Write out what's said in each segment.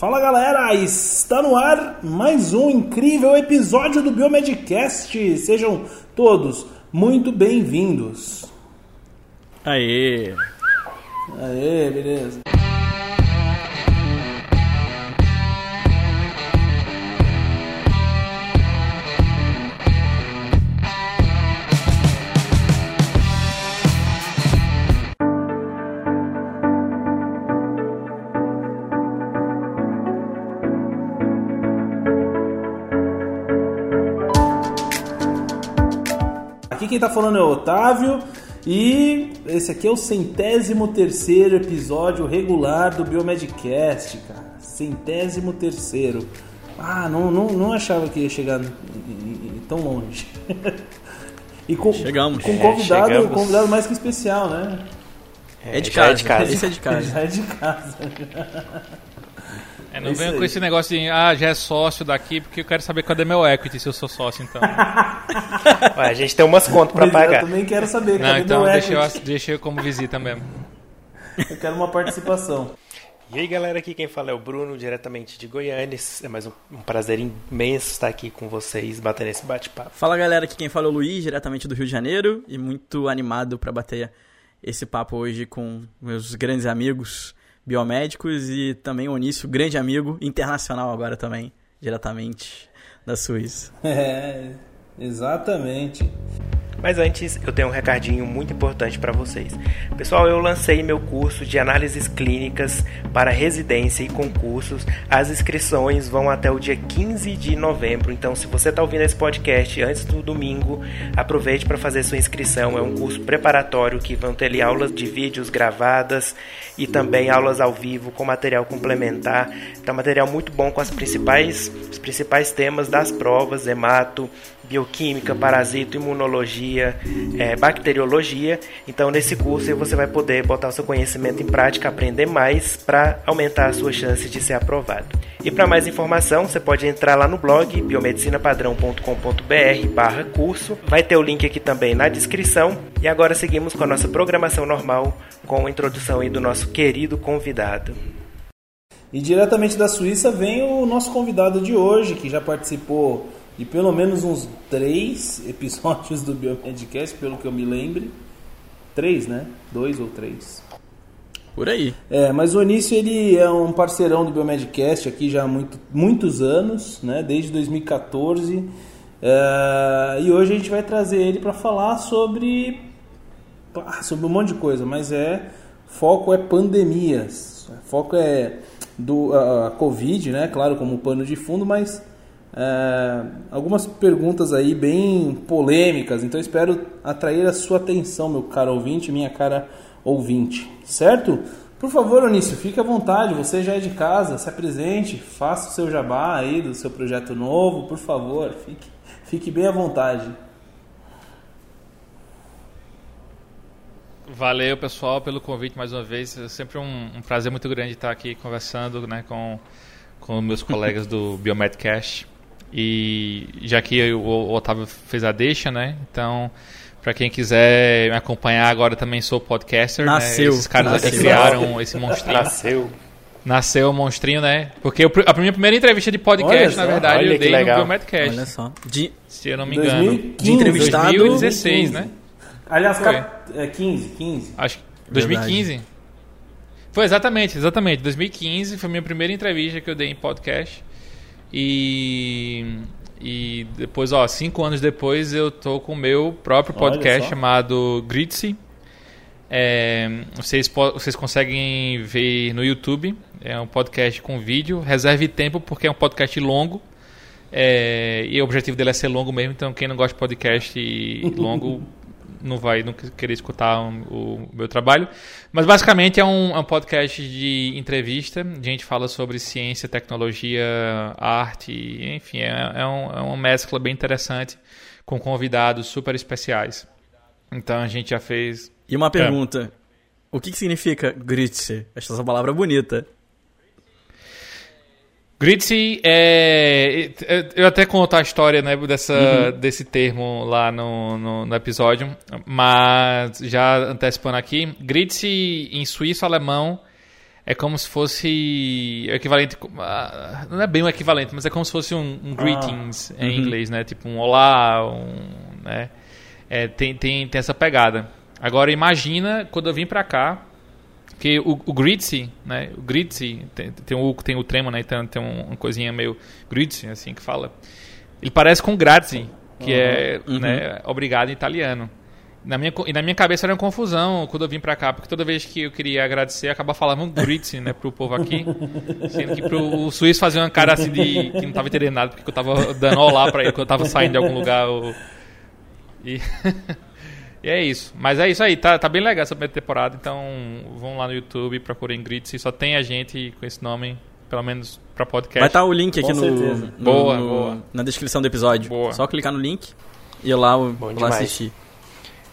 Fala galera, está no ar mais um incrível episódio do Biomedcast. Sejam todos muito bem-vindos. Aê! Aê, beleza. Quem tá falando é o Otávio e esse aqui é o centésimo terceiro episódio regular do Biomedcast, cara. Centésimo terceiro. Ah, não, não, não achava que ia chegar tão longe. e com, Chegamos. com um É, convidado, chegamos. convidado mais que especial, né? É de já é casa. de casa. Esse é de casa. Já é de casa. É, não Isso venha com esse negócio de, ah, já é sócio daqui, porque eu quero saber cadê meu equity se eu sou sócio, então. Ué, a gente tem umas contas pra é, pagar. Eu também quero saber, não, cadê então meu deixa equity? eu, deixa eu como visita mesmo. Eu quero uma participação. E aí, galera, aqui quem fala é o Bruno, diretamente de Goiânia. É mais um, um prazer imenso estar aqui com vocês, batendo esse bate-papo. Fala galera, aqui quem fala é o Luiz, diretamente do Rio de Janeiro, e muito animado pra bater esse papo hoje com meus grandes amigos biomédicos e também o Onício, grande amigo internacional agora também, diretamente da Suíça. É, exatamente. Mas antes, eu tenho um recadinho muito importante para vocês. Pessoal, eu lancei meu curso de análises clínicas para residência e concursos. As inscrições vão até o dia 15 de novembro. Então, se você está ouvindo esse podcast antes do domingo, aproveite para fazer sua inscrição. É um curso preparatório que vão ter ali aulas de vídeos gravadas e também aulas ao vivo com material complementar. Então, material muito bom com as principais, os principais temas das provas, hemato, bioquímica, parasito, imunologia, eh, bacteriologia. Então, nesse curso você vai poder botar o seu conhecimento em prática, aprender mais para aumentar a sua chance de ser aprovado. E para mais informação, você pode entrar lá no blog biomedicinapadrão.com.br barra curso. Vai ter o link aqui também na descrição. E agora seguimos com a nossa programação normal, com a introdução aí do nosso querido convidado. E diretamente da Suíça vem o nosso convidado de hoje, que já participou de pelo menos uns três episódios do Biomedcast, pelo que eu me lembre. Três, né? Dois ou três. Por aí. É, mas o Onício ele é um parceirão do Biomedcast aqui já há muito, muitos anos, né? Desde 2014. É, e hoje a gente vai trazer ele para falar sobre sobre um monte de coisa, mas é foco é pandemias, foco é do a Covid, né? Claro, como pano de fundo, mas é, algumas perguntas aí bem polêmicas. Então espero atrair a sua atenção, meu caro ouvinte, minha cara ouvinte, certo? Por favor, Onício, fique à vontade. Você já é de casa, se apresente, faça o seu jabá aí do seu projeto novo, por favor, fique, fique bem à vontade. Valeu, pessoal, pelo convite mais uma vez. É sempre um, um prazer muito grande estar aqui conversando né, com, com meus colegas do Biomedcast. E já que o, Otávio fez a deixa, né? Então, para quem quiser me acompanhar, agora também sou podcaster. Nasceu, Né? Esses caras aqui nasceu. criaram esse monstrinho. Nasceu. Nasceu o monstrinho, né? Porque pr- a minha primeira entrevista de podcast, só, na verdade, olha eu que dei no legal. Biomedcast. Olha só. De, Se eu não me engano. 2015, De entrevistado- 2016, né? Aliás, Foi. é 15, 15. Acho que Verdade. 2015. Foi exatamente, exatamente. 2015 foi a minha primeira entrevista que eu dei em podcast. E e depois, ó, cinco anos depois eu tô com o meu próprio podcast chamado Gritzy. É, vocês, vocês conseguem ver no YouTube. É um podcast com vídeo. Reserve tempo porque é um podcast longo. É, e o objetivo dele é ser longo mesmo. Então, quem não gosta de podcast longo não vai nunca querer escutar um- o meu trabalho. Mas basicamente é um, é um podcast de entrevista. A gente fala sobre ciência, tecnologia, arte, enfim, é, é, um- é uma mescla bem interessante com convidados super especiais. Então a gente já fez. e uma pergunta. O que, que significa Gritse? Essa palavra bonita. Gritzy é. Eu até conto a história né, dessa, Uhum. desse termo lá no, no, no episódio, mas já antecipando aqui, Gritzy em suíço-alemão é como se fosse o equivalente. ah, Não é bem o equivalente, mas é como se fosse um, um greetings em inglês, né? Tipo um olá, um. Né? É, tem, tem, tem essa pegada. Agora imagina quando eu vim pra cá, que o, o Gritzy, né? O Gritzy, tem, tem, o, tem o tremo, né? Então tem um- uma coisinha meio Gritzy, assim que fala. Ele parece com grazie, que é né, obrigado em italiano. Na minha, e na minha cabeça era uma confusão quando eu vim pra cá, porque toda vez que eu queria agradecer, eu acabava falando Gritzy, né, pro povo aqui. Sendo que pro, o suíço fazia uma cara assim de que não tava entendendo nada, porque eu tava dando olá pra ele quando eu tava saindo de algum lugar. E... E é isso. Mas é isso aí, tá, tá bem legal essa primeira temporada. Então vão lá no YouTube, procurem Gritzy. Só tem a gente com esse nome, pelo menos pra podcast. Vai estar o link aqui Com no, certeza. no- Boa, no- boa. na descrição do episódio. Boa. Só clicar no link e ir lá, Bom lá demais. assistir.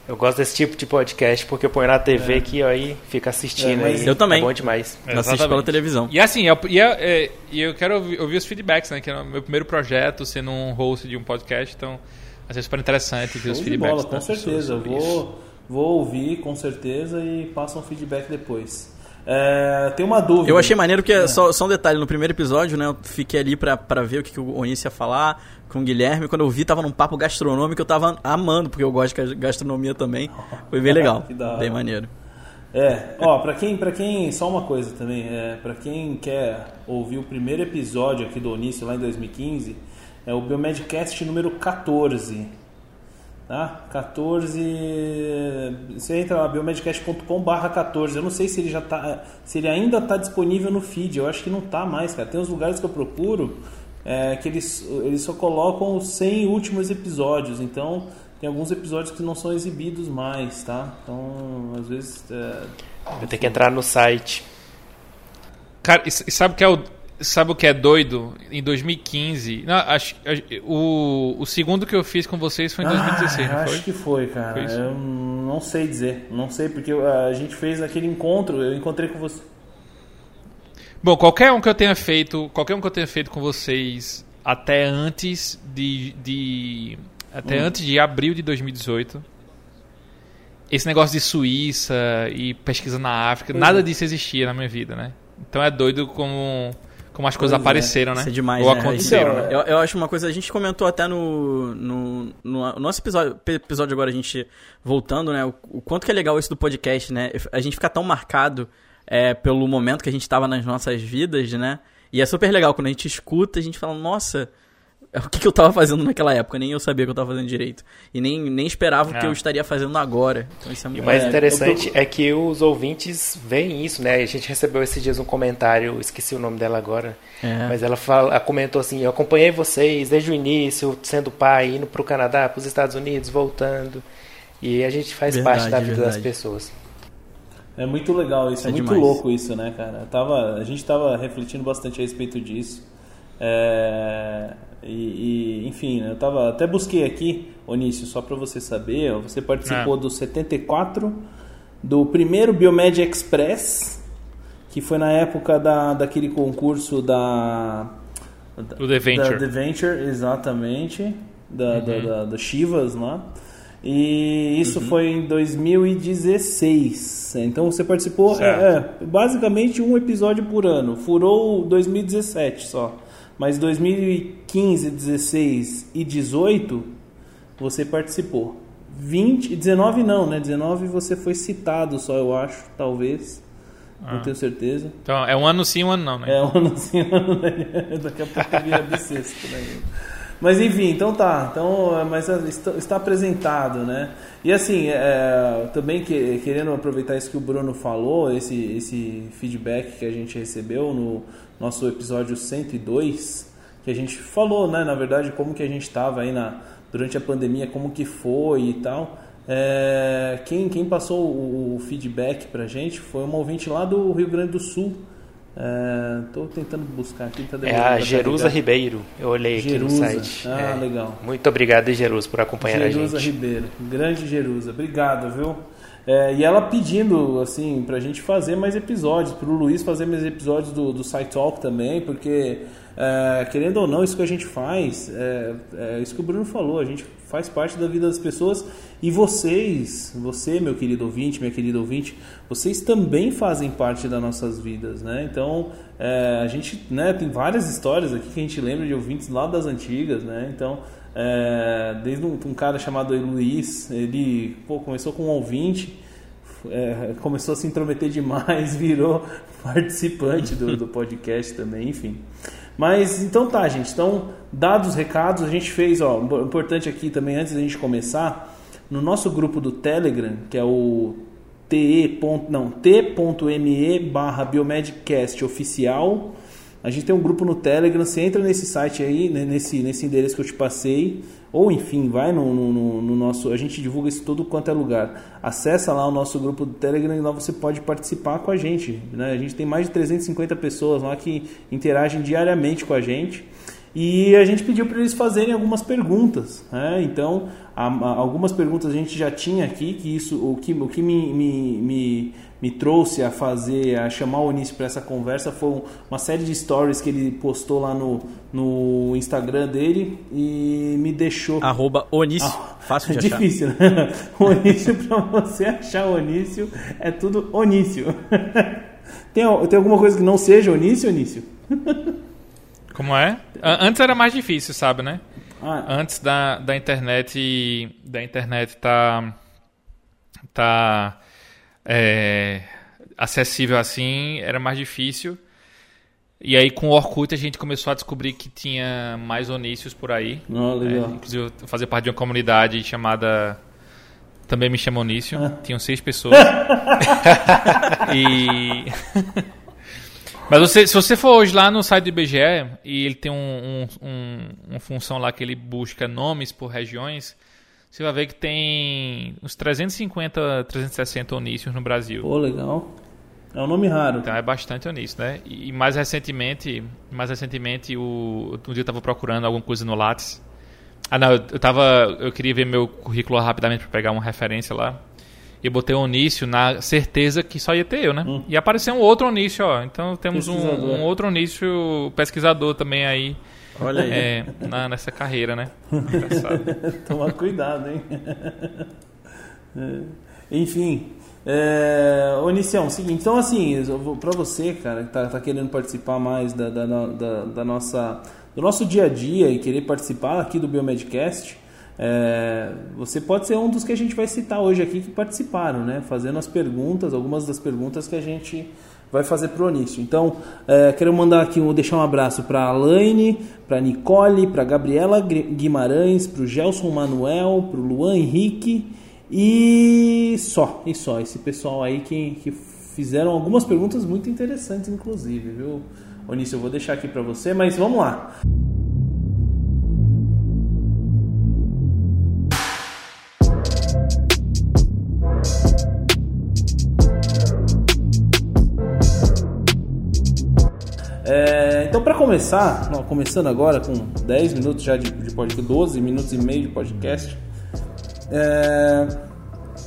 Eu gosto desse tipo de podcast porque eu ponho na TV aqui ó, e fica assistindo. É, aí. Eu também. É bom demais. Eu assisto Exatamente. pela televisão. E assim, eu, e, é- é- e eu quero ouvir, ouvir os feedbacks, né? Que é o meu primeiro projeto, sendo um host de um podcast. Então, vai ser super interessante ver os feedbacks. bola, com certeza. isso. Vou, vou ouvir com certeza e passa um feedback depois. É, tem uma dúvida. Eu achei maneiro porque, só, só um detalhe, no primeiro episódio, né, eu fiquei ali pra, pra ver o que, que o Onis ia falar com o Guilherme. Quando eu vi, tava num papo gastronômico, eu tava amando, porque eu gosto de gastronomia também. Foi bem legal, Que bem maneiro. É, ó, pra quem, pra quem, só uma coisa também, é, pra quem quer ouvir o primeiro episódio aqui do Onício lá em 2015, é o Biomedcast número 14. Tá? 14. Você entra lá, biomedcast.com barra 14. Eu não sei se ele já tá. Se ele ainda tá disponível no feed. Eu acho que não tá mais, cara. Tem uns lugares que eu procuro é, que eles, eles só colocam os 100 últimos episódios. Então tem alguns episódios que não são exibidos mais, tá? Então, às vezes. é, Eu tenho que entrar no site. Cara, e, e sabe o que é o sabe o que é doido? Em 2015, não, acho, acho- o, o segundo que eu fiz com vocês foi em 2016, Ah, não acho foi? que foi, cara. Foi eu não sei dizer. Não sei, porque a gente fez aquele encontro, eu encontrei com você. Bom, qualquer um que eu tenha feito, qualquer um que eu tenha feito com vocês até antes de, de até Hum. antes de abril de 2018, esse negócio de Suíça e pesquisa na África, Pois nada é. disso existia na minha vida, né? Então é doido como como as coisas Pois é. apareceram, né? Isso é demais, Ou né? aconteceram, Então, né? Eu, eu acho uma coisa, a gente comentou até no, no, no nosso episódio, episódio agora, a gente voltando, né? O, o quanto que é legal isso do podcast, né? A gente fica tão marcado é, pelo momento que a gente tava nas nossas vidas, né? E é super legal quando a gente escuta, a gente fala, nossa, o que, que eu tava fazendo naquela época? Nem eu sabia que eu tava fazendo direito. E nem, nem esperava o que É. eu estaria fazendo agora. Então isso é E muito o mais É, interessante eu é que os ouvintes veem isso, né? A gente recebeu esses dias um comentário, esqueci o nome dela agora, É. mas ela, fala, ela comentou assim: Eu acompanhei vocês desde o início, sendo pai, indo pro Canadá, pros Estados Unidos, voltando. E a gente faz Verdade, parte da vida das verdade. pessoas. É muito legal isso, é, É muito demais. louco isso, né, cara? Eu Tava, a gente tava refletindo bastante a respeito disso. É, e, e, enfim, eu tava até busquei aqui, Onício, só para você saber, você participou É. do 74 do primeiro Biomed Express, que foi na época da, daquele concurso da O The Venture. da The Venture, exatamente. Da, da, Uhum. da, da Chivas lá. E isso foi em 2016. Então você participou, é, é, basicamente um episódio por ano. Furou o 2017 só. Mas 2015, 16 e 18 você participou. 20, 19 não, né? 19 você foi citado só, eu acho, talvez. Não tenho certeza. Então, é um ano sim, um ano não, né? É, um ano sim, um ano não. Daqui a pouco vira bissexto, né? Mas enfim, então tá. Então, é, mas é, está, está apresentado, né? E assim, é, também que- querendo aproveitar isso que o Bruno falou, esse, esse feedback que a gente recebeu no nosso episódio 102, que a gente falou, né? Na verdade, como que a gente estava aí na, durante a pandemia, como que foi e tal. É, quem, quem passou o, feedback pra gente foi uma ouvinte lá do Rio Grande do Sul. Estou tentando buscar aqui. Tá É a Jerusa. Ribeiro. Eu olhei aqui no Jerusa. site. Ah, É. legal. Muito obrigado, Jerusa, por acompanhar Jerusa a gente. Ribeiro, grande Jerusa, obrigado, viu? É, e ela pedindo, assim, pra gente fazer mais episódios, pro Luiz fazer mais episódios do, do Site Talk também, porque é, querendo ou não, isso que a gente faz, é, é, isso que o Bruno falou, a gente faz parte da vida das pessoas e vocês, você, meu querido ouvinte, minha querida ouvinte, vocês também fazem parte das nossas vidas, né? Então, é, a gente né, tem várias histórias aqui que a gente lembra de ouvintes lá das antigas, né? Então, é, desde um, um, cara chamado Luiz, ele pô, começou com um ouvinte, é, começou a se intrometer demais, virou participante do, do podcast também, enfim. Mas então tá, gente. Então, dados os recados, a gente fez, ó, importante aqui também antes da gente começar, no nosso grupo do Telegram, que é o te. não, t.me barra biomedcast oficial. A gente tem um grupo no Telegram, você entra nesse site aí, né, nesse, nesse endereço que eu te passei, ou enfim, vai no, no, no, nosso. A gente divulga isso todo quanto é lugar. Acessa lá o nosso grupo do Telegram e lá você pode participar com a gente. Né? A gente tem mais de 350 pessoas lá que interagem diariamente com a gente. E a gente pediu para eles fazerem algumas perguntas. Né? Então, algumas perguntas a gente já tinha aqui, que isso, o que, o que me, me, me, me trouxe a fazer, a chamar o Onísio para essa conversa foi uma série de stories que ele postou lá no, no Instagram dele e me deixou. Arroba Onício. Ah, Fácil de é achar. Difícil, né? Onício, para você achar Onício, é tudo Onício. tem, tem alguma coisa que não seja Onício, Onício? Como é? Antes era mais difícil, sabe, né? Ah. Antes da, da internet da internet tá tá é, acessível assim, era mais difícil. E aí com o Orkut a gente começou a descobrir que tinha mais onícios por aí. Legal. É, inclusive eu fazia parte de uma comunidade chamada também me chama Onício. Ah. Tinham seis pessoas. e Mas você, se você for hoje lá no site do IBGE e ele tem um, um, um, uma função lá que ele busca nomes por regiões, você vai ver que tem uns 350, 360 onícios no Brasil. Pô, legal. É um nome raro. Então é bastante onício, né? E mais recentemente, mais recentemente, o, um dia eu estava procurando alguma coisa no Lattes. Ah, não, eu, eu, tava, eu queria ver meu currículo rapidamente para pegar uma referência lá e botei Onício na certeza que só ia ter eu, né? Hum. E apareceu um outro Onício, ó. Então temos um, um, outro Onício pesquisador também aí. Olha aí. É, na, nessa carreira, né? Tomar cuidado, hein? É. Enfim. É, Onicião, seguinte, então assim, para você, cara, que tá, tá, querendo participar mais da, da, da, da, nossa, do nosso dia a dia e querer participar aqui do Biomedcast, é, você pode ser um dos que a gente vai citar hoje aqui que participaram, né? Fazendo as perguntas, algumas das perguntas que a gente vai fazer para o Onício. Então, é, quero mandar aqui, deixar um abraço para a Alaine, para Nicole, para Gabriela Guimarães, para o Gelson Manuel, para o Luan Henrique e só, e só. Esse pessoal aí que, que fizeram algumas perguntas muito interessantes, inclusive, viu? Onício, eu vou deixar aqui para você, mas vamos lá. É, então, para começar, começando agora com 10 minutos já de, de podcast, 12 minutos e meio de podcast, é,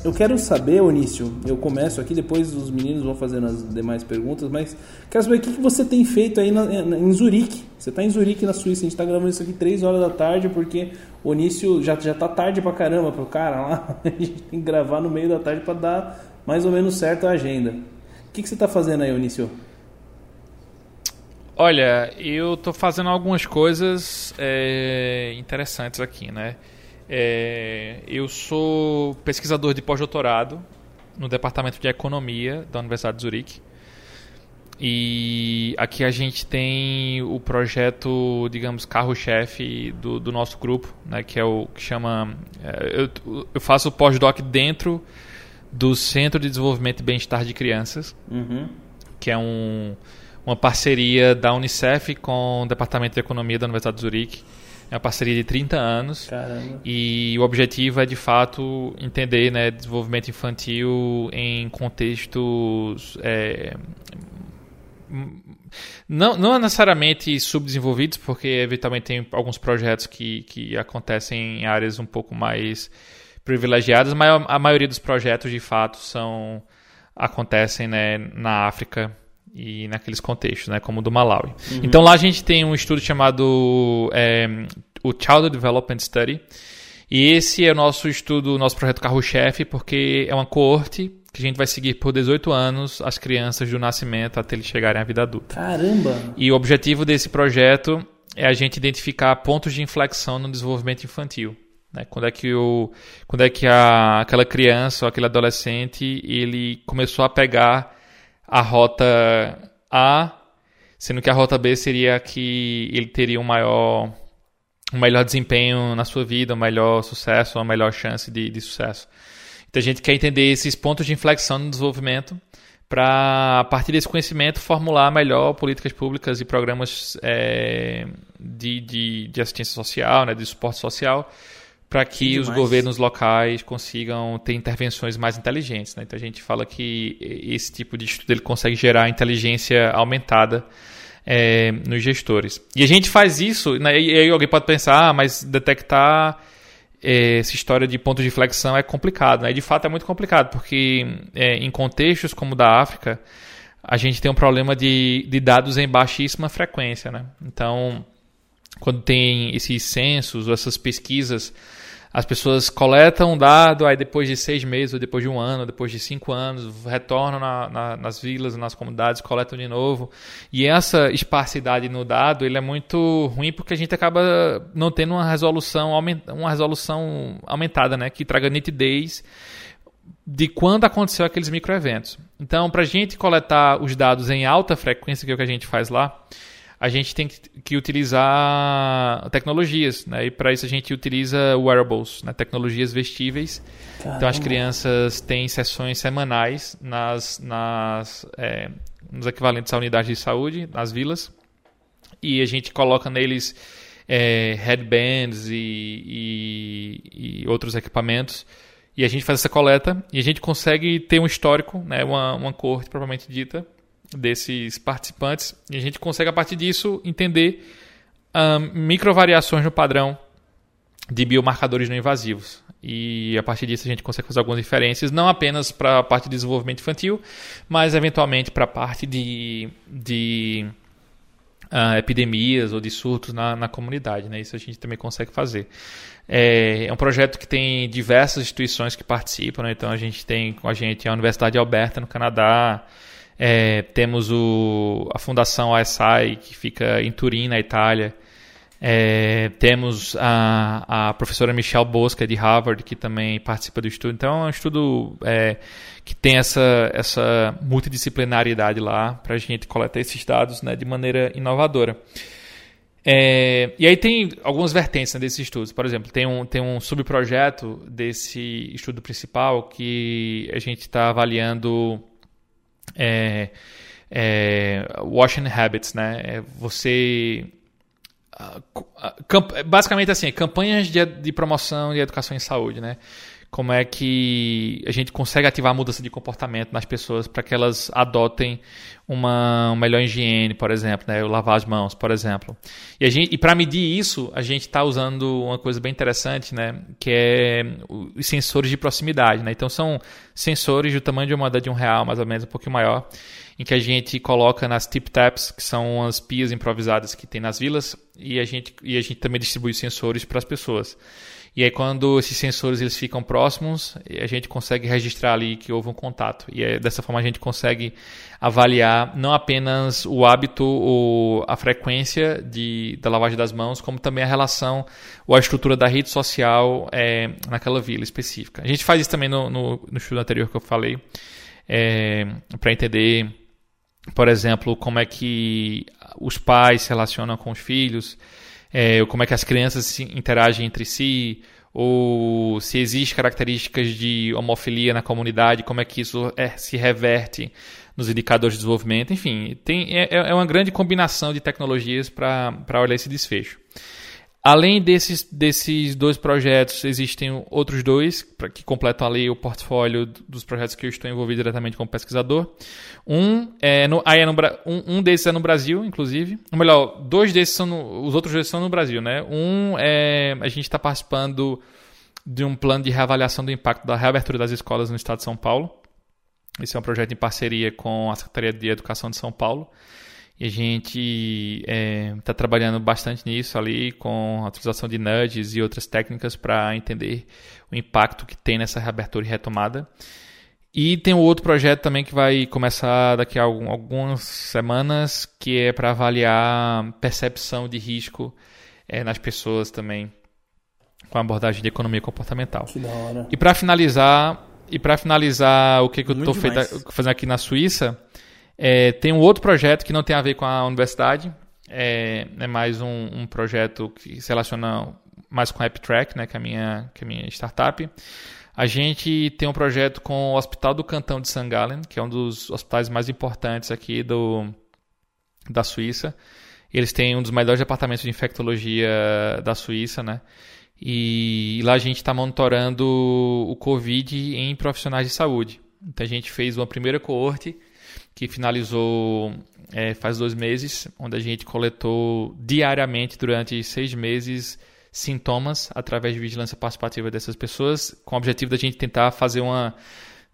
eu quero saber, Onício, eu começo aqui, depois os meninos vão fazendo as demais perguntas, mas quero saber o que, que você tem feito aí na, na, em Zurique. Você está em Zurique, na Suíça, a gente está gravando isso aqui 3 horas da tarde, porque o Onício já, já tá tarde pra caramba pro cara lá, a gente tem que gravar no meio da tarde para dar mais ou menos certo a agenda. O que, que você está fazendo aí, Onício? Olha, eu estou fazendo algumas coisas é, interessantes aqui, né? É, eu sou pesquisador de pós-doutorado no Departamento de Economia da Universidade de Zurique. E aqui a gente tem o projeto, digamos, carro-chefe do, do, nosso grupo, né, que é o que chama. É, eu, eu faço pós-doc dentro do Centro de Desenvolvimento e Bem-Estar de Crianças, uhum. que é um uma parceria da Unicef com o Departamento de Economia da Universidade de Zurique. É uma parceria de 30 anos. Caramba. E o objetivo é, de fato, entender né, desenvolvimento infantil em contextos. É, não, não necessariamente subdesenvolvidos, porque eventualmente tem alguns projetos que, que acontecem em áreas um pouco mais privilegiadas, mas a maioria dos projetos, de fato, são acontecem né, na África e naqueles contextos, né, como o do Malawi. Uhum. Então lá a gente tem um estudo chamado é, o Child Development Study, e esse é o nosso estudo, nosso projeto carro-chefe, porque é uma coorte que a gente vai seguir por 18 anos as crianças do nascimento até eles chegarem à vida adulta. Caramba! E o objetivo desse projeto é a gente identificar pontos de inflexão no desenvolvimento infantil. Né? Quando é que, o, quando é que a, aquela criança ou aquele adolescente ele começou a pegar a rota A, sendo que a rota B seria que ele teria um maior um melhor desempenho na sua vida, um melhor sucesso, uma melhor chance de, de sucesso. Então a gente quer entender esses pontos de inflexão no desenvolvimento para, a partir desse conhecimento, formular melhor políticas públicas e programas é, de, de, de, assistência social, né, de suporte social, para que os governos locais consigam ter intervenções mais inteligentes. Né? Então a gente fala que esse tipo de estudo ele consegue gerar inteligência aumentada é, nos gestores. E a gente faz isso, né? e aí alguém pode pensar, ah, mas detectar é, essa história de pontos de flexão é complicado. Né? E de fato é muito complicado, porque é, em contextos como o da África, a gente tem um problema de, de dados em baixíssima frequência. Né? Então, quando tem esses censos ou essas pesquisas as pessoas coletam um dado, aí depois de seis meses, ou depois de um ano, depois de cinco anos, retornam na, na, nas vilas, nas comunidades, coletam de novo. E essa esparsidade no dado, ele é muito ruim porque a gente acaba não tendo uma resolução, uma resolução aumentada, né? Que traga nitidez de quando aconteceu aqueles microeventos. Então, para a gente coletar os dados em alta frequência, que é o que a gente faz lá, a gente tem que utilizar tecnologias, né? E para isso a gente utiliza wearables, né? tecnologias vestíveis. Caramba. Então as crianças têm sessões semanais nas, nas é, nos equivalentes à unidade de saúde, nas vilas, e a gente coloca neles é, headbands e, e, e, outros equipamentos. E a gente faz essa coleta e a gente consegue ter um histórico, né, uma, uma corte propriamente dita, desses participantes e a gente consegue a partir disso entender um, microvariações no padrão de biomarcadores não invasivos. E a partir disso a gente consegue fazer algumas diferenças, não apenas para a parte de desenvolvimento infantil, mas eventualmente para a parte de, de uh, epidemias ou de surtos na, na comunidade. Né? Isso a gente também consegue fazer. É, é, um projeto que tem diversas instituições que participam, né? então a gente tem com a gente a Universidade de Alberta, no Canadá, é, temos o, a Fundação ASI, que fica em Turim, na Itália. É, temos a, a professora Michelle Bosca, de Harvard, que também participa do estudo. Então, é um estudo é, que tem essa, essa multidisciplinaridade lá para a gente coletar esses dados né, de maneira inovadora. É, e aí tem algumas vertentes né, desses estudos. Por exemplo, tem um, tem um subprojeto desse estudo principal que a gente está avaliando é, é, washing habits, né? É você ah, ah, basicamente assim, campanhas de, de promoção de educação em saúde, né? Como é que a gente consegue ativar a mudança de comportamento nas pessoas para que elas adotem uma, uma melhor higiene, por exemplo, né? lavar as mãos, por exemplo. E, e para medir isso, a gente está usando uma coisa bem interessante, né? que é os sensores de proximidade. Né? Então, são sensores do tamanho de uma moeda de um real, mais ou menos, um pouquinho maior, em que a gente coloca nas tip-taps, que são as pias improvisadas que tem nas vilas, e a gente, e a gente também distribui sensores para as pessoas. E aí quando esses sensores eles ficam próximos, a gente consegue registrar ali que houve um contato. E é, dessa forma a gente consegue avaliar não apenas o hábito ou a frequência de, da lavagem das mãos, como também a relação ou a estrutura da rede social é, naquela vila específica. A gente faz isso também no, no, no estudo anterior que eu falei, é, para entender, por exemplo, como é que os pais se relacionam com os filhos, é, como é que as crianças interagem entre si, ou se existe características de homofilia na comunidade, como é que isso é, se reverte nos indicadores de desenvolvimento, enfim, tem, é, é uma grande combinação de tecnologias para olhar esse desfecho. Além desses, desses dois projetos, existem outros dois que completam ali o portfólio dos projetos que eu estou envolvido diretamente como pesquisador. Um, é no, aí é no, um, um desses é no Brasil, inclusive. Ou melhor, dois desses são no, os outros dois são no Brasil, né? Um é a gente está participando de um plano de reavaliação do impacto da reabertura das escolas no estado de São Paulo. Esse é um projeto em parceria com a Secretaria de Educação de São Paulo. E a gente está é, tá trabalhando bastante nisso ali, com a utilização de nudges e outras técnicas para entender o impacto que tem nessa reabertura e retomada. E tem um outro projeto também que vai começar daqui a algumas semanas, que é para avaliar percepção de risco é, nas pessoas também, com a abordagem de economia comportamental. Que da hora. E para finalizar, e para finalizar o que, que eu estou fazendo aqui na Suíça, é, tem um outro projeto que não tem a ver com a universidade, é, é mais um, um, projeto que se relaciona mais com a AppTrack, né, que é a minha, que é a minha startup. A gente tem um projeto com o Hospital do Cantão de St. Gallen, que é um dos hospitais mais importantes aqui do, da Suíça. Eles têm um dos melhores departamentos de infectologia da Suíça, né? E lá a gente está monitorando o Covid em profissionais de saúde. Então a gente fez uma primeira coorte que finalizou é, faz dois meses, onde a gente coletou diariamente durante seis meses sintomas através de vigilância participativa dessas pessoas, com o objetivo da gente tentar fazer uma,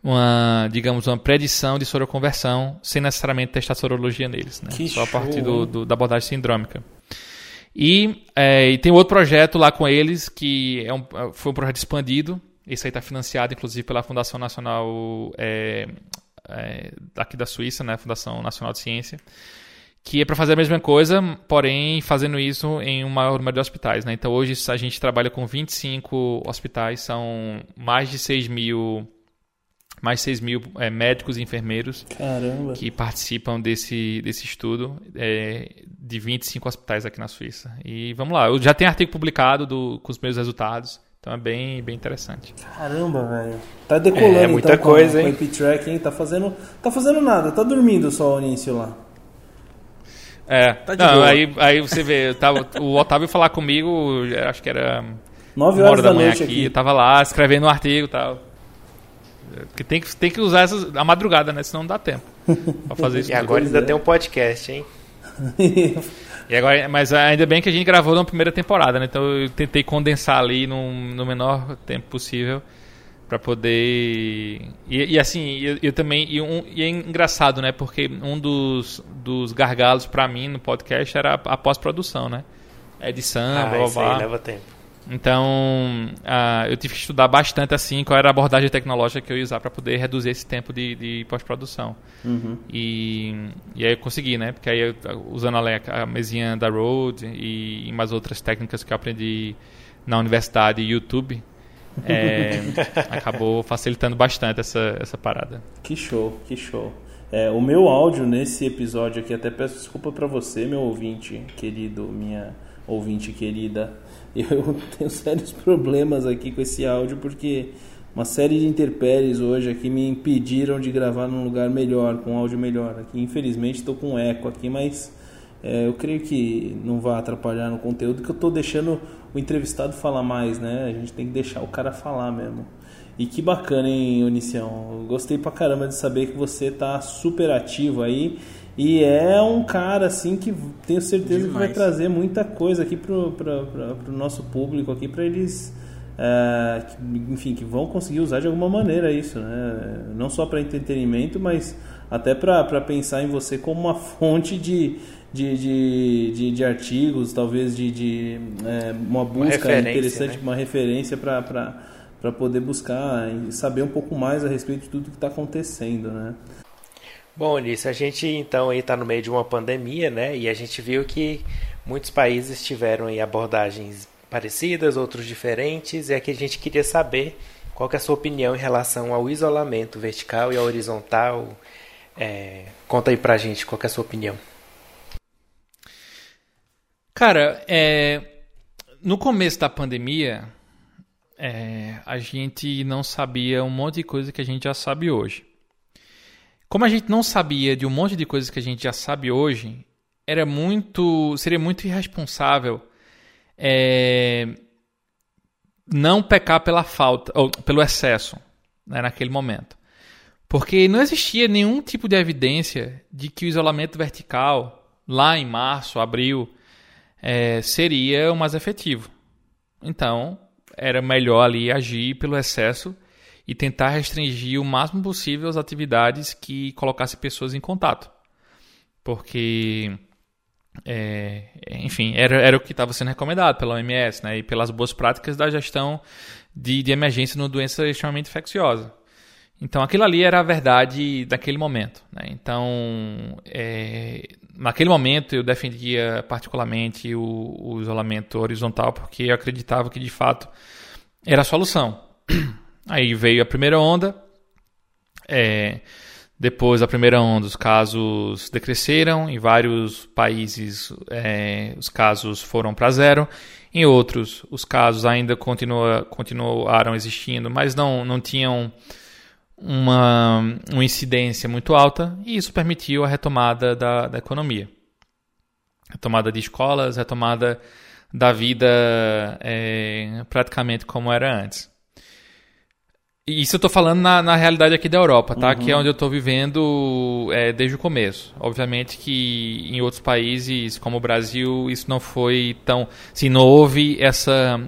uma digamos, uma predição de soroconversão, sem necessariamente testar sorologia neles, né? Que Só a partir do, do, da abordagem sindrômica. E, é, e, tem outro projeto lá com eles, que é um, foi um projeto expandido, esse aí está financiado, inclusive, pela Fundação Nacional é, é, aqui da Suíça, né, Fundação Nacional de Ciência, que é para fazer a mesma coisa, porém fazendo isso em um maior número de hospitais. Né? Então hoje a gente trabalha com 25 hospitais, são mais de 6 mil, mais 6 mil é, médicos e enfermeiros Caramba. que participam desse, desse estudo é, de 25 hospitais aqui na Suíça. E vamos lá, eu já tem artigo publicado do, com os meus resultados. Então é bem, bem interessante. Caramba, velho. Tá decolando é, muita então, coisa, com, hein? com o track hein? Tá fazendo, tá fazendo nada, tá dormindo só o início lá. É, Tá de não, boa. aí, aí você vê, tava, o Otávio falar comigo, acho que era 9 uma horas hora da, da, manhã noite aqui, aqui. eu tava lá escrevendo um artigo e tal. Porque tem que, tem que usar essas, a madrugada, né? Senão não dá tempo pra fazer isso. E agora ainda é. tem um podcast, hein? E agora, mas ainda bem que a gente gravou na primeira temporada, né? Então eu tentei condensar ali no, no menor tempo possível pra poder. E, e assim, eu, eu também. E, um- e é engraçado, né? Porque um dos, dos gargalos pra mim no podcast era a, a pós-produção, né? Edição, blá, Ah, blá, blá. leva tempo. Então, ah, eu tive que estudar bastante assim qual era a abordagem tecnológica que eu ia usar para poder reduzir esse tempo de, de pós-produção. Uhum. E, e aí eu consegui, né? Porque aí, eu, usando a, a mesinha da Rode e, e mais outras técnicas que eu aprendi na universidade e YouTube, é, acabou facilitando bastante essa, essa parada. Que show, que show. É, o meu áudio nesse episódio aqui, até peço desculpa pra você, meu ouvinte querido, minha ouvinte querida. Eu tenho sérios problemas aqui com esse áudio porque uma série de interpéries hoje aqui me impediram de gravar num lugar melhor, com áudio melhor. Aqui, infelizmente, estou com eco aqui, mas é, eu creio que não vai atrapalhar no conteúdo, que eu estou deixando o entrevistado falar mais, né? A gente tem que deixar o cara falar mesmo. E que bacana, hein, Onicião? Eu gostei pra caramba de saber que você tá super ativo aí. E é um cara, assim, que tenho certeza que vai Demais. trazer muita coisa aqui pro, pra, pro nosso público aqui, pra eles, é, que, enfim, que vão conseguir usar de alguma maneira isso, né? Não só para entretenimento, mas até para pensar em você como uma fonte de, de, de, de, de artigos, talvez de, de é, uma busca referência, interessante, né? uma referência para para poder buscar e saber um pouco mais a respeito de tudo que está acontecendo, né? Bom, Ulisses, a gente então está no meio de uma pandemia, né? E a gente viu que muitos países tiveram abordagens parecidas, outros diferentes, e aqui a gente queria saber qual que é a sua opinião em relação ao isolamento vertical e ao horizontal. É, conta aí pra gente qual é a sua opinião. Cara, é, no começo da pandemia, é, a gente não sabia um monte de coisa que a gente já sabe hoje. Como a gente não sabia de um monte de coisas que a gente já sabe hoje, era muito, seria muito irresponsável é, não pecar pela falta ou pelo excesso né, naquele momento, porque não existia nenhum tipo de evidência de que o isolamento vertical lá em março, abril, é, seria o mais efetivo. Então, era melhor ali agir pelo excesso e tentar restringir o máximo possível as atividades que colocassem pessoas em contato. Porque, é, enfim, era, era o que estava sendo recomendado pela OMS né, e pelas boas práticas da gestão de, de emergência numa doença extremamente infecciosa. Então, aquilo ali era a verdade daquele momento. Né? Então, é, naquele momento, eu defendia particularmente o, o, isolamento horizontal, porque eu acreditava que, de fato, era a solução. Aí veio a primeira onda. É, depois da primeira onda, os casos decresceram. Em vários países, é, os casos foram para zero. Em outros, os casos ainda continua, continuaram existindo, mas não, não tinham uma, uma incidência muito alta e isso permitiu a retomada da, da economia. Retomada de escolas, retomada da vida é, praticamente como era antes. Isso eu estou falando na, na realidade aqui da Europa, tá? Uhum. Que é onde eu estou vivendo é, desde o começo. Obviamente que em outros países, como o Brasil, isso não foi tão... Assim, não houve essa...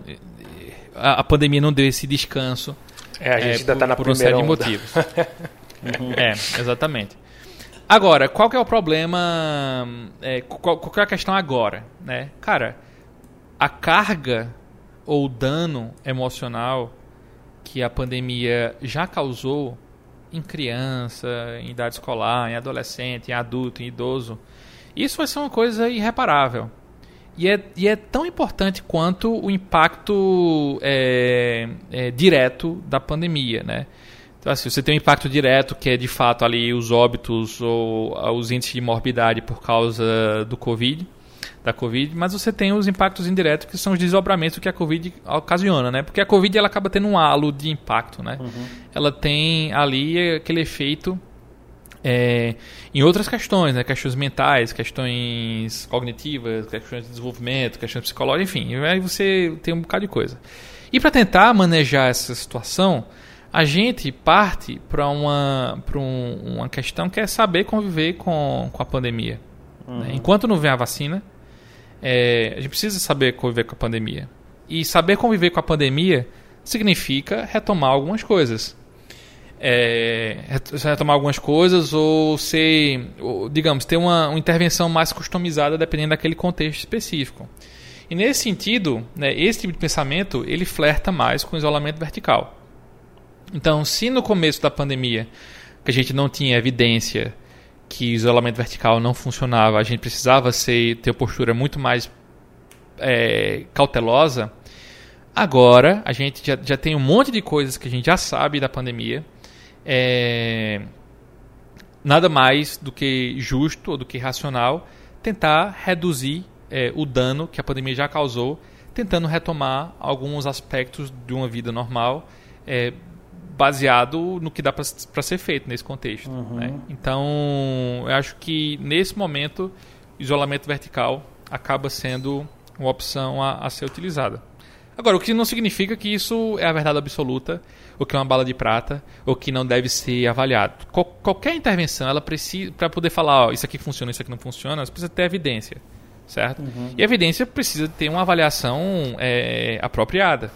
A, a pandemia não deu esse descanso é, a gente é, ainda está na por primeira uma série de motivos. uhum. É, exatamente. Agora, qual que é o problema? É, qual, qual é a questão agora? Né? Cara, a carga ou dano emocional que a pandemia já causou em criança, em idade escolar, em adolescente, em adulto, em idoso, isso vai ser uma coisa irreparável. E é, e é tão importante quanto o impacto é, é, direto da pandemia, né? Então, assim, você tem um impacto direto, que é de fato ali os óbitos ou os índices de morbidade por causa do Covid, da Covid, mas você tem os impactos indiretos, que são os desdobramentos que a Covid ocasiona, né? Porque a Covid ela acaba tendo um halo de impacto, né? Uhum. Ela tem ali aquele efeito é, em outras questões, né? questões mentais, questões cognitivas, questões de desenvolvimento, questões psicológicas, enfim, aí você tem um bocado de coisa. E para tentar manejar essa situação, a gente parte para uma, um, uma questão que é saber conviver com, com a pandemia. Né? Uhum. Né? Enquanto não vem a vacina, é, a gente precisa saber conviver com a pandemia. E saber conviver com a pandemia significa retomar algumas coisas é, retomar algumas coisas ou ser, ou, digamos, ter uma, uma, intervenção mais customizada dependendo daquele contexto específico. E nesse sentido, né, esse tipo de pensamento ele flerta mais com o isolamento vertical. Então, se no começo da pandemia que a gente não tinha evidência que isolamento vertical não funcionava, a gente precisava ser, ter postura muito mais é, cautelosa. Agora, a gente já, já tem um monte de coisas que a gente já sabe da pandemia é nada mais do que justo ou do que racional tentar reduzir é, o dano que a pandemia já causou, tentando retomar alguns aspectos de uma vida normal, é, baseado no que dá para ser feito nesse contexto. Uhum. Né? Então, eu acho que nesse momento, isolamento vertical acaba sendo uma opção a, a ser utilizada. Agora, o que não significa que isso é a verdade absoluta o que é uma bala de prata, ou que não deve ser avaliado. Qual, qualquer intervenção, ela precisa, para poder falar, ó, isso aqui funciona, isso aqui não funciona, ela precisa ter evidência, certo? Uhum. E a evidência precisa ter uma avaliação é, apropriada.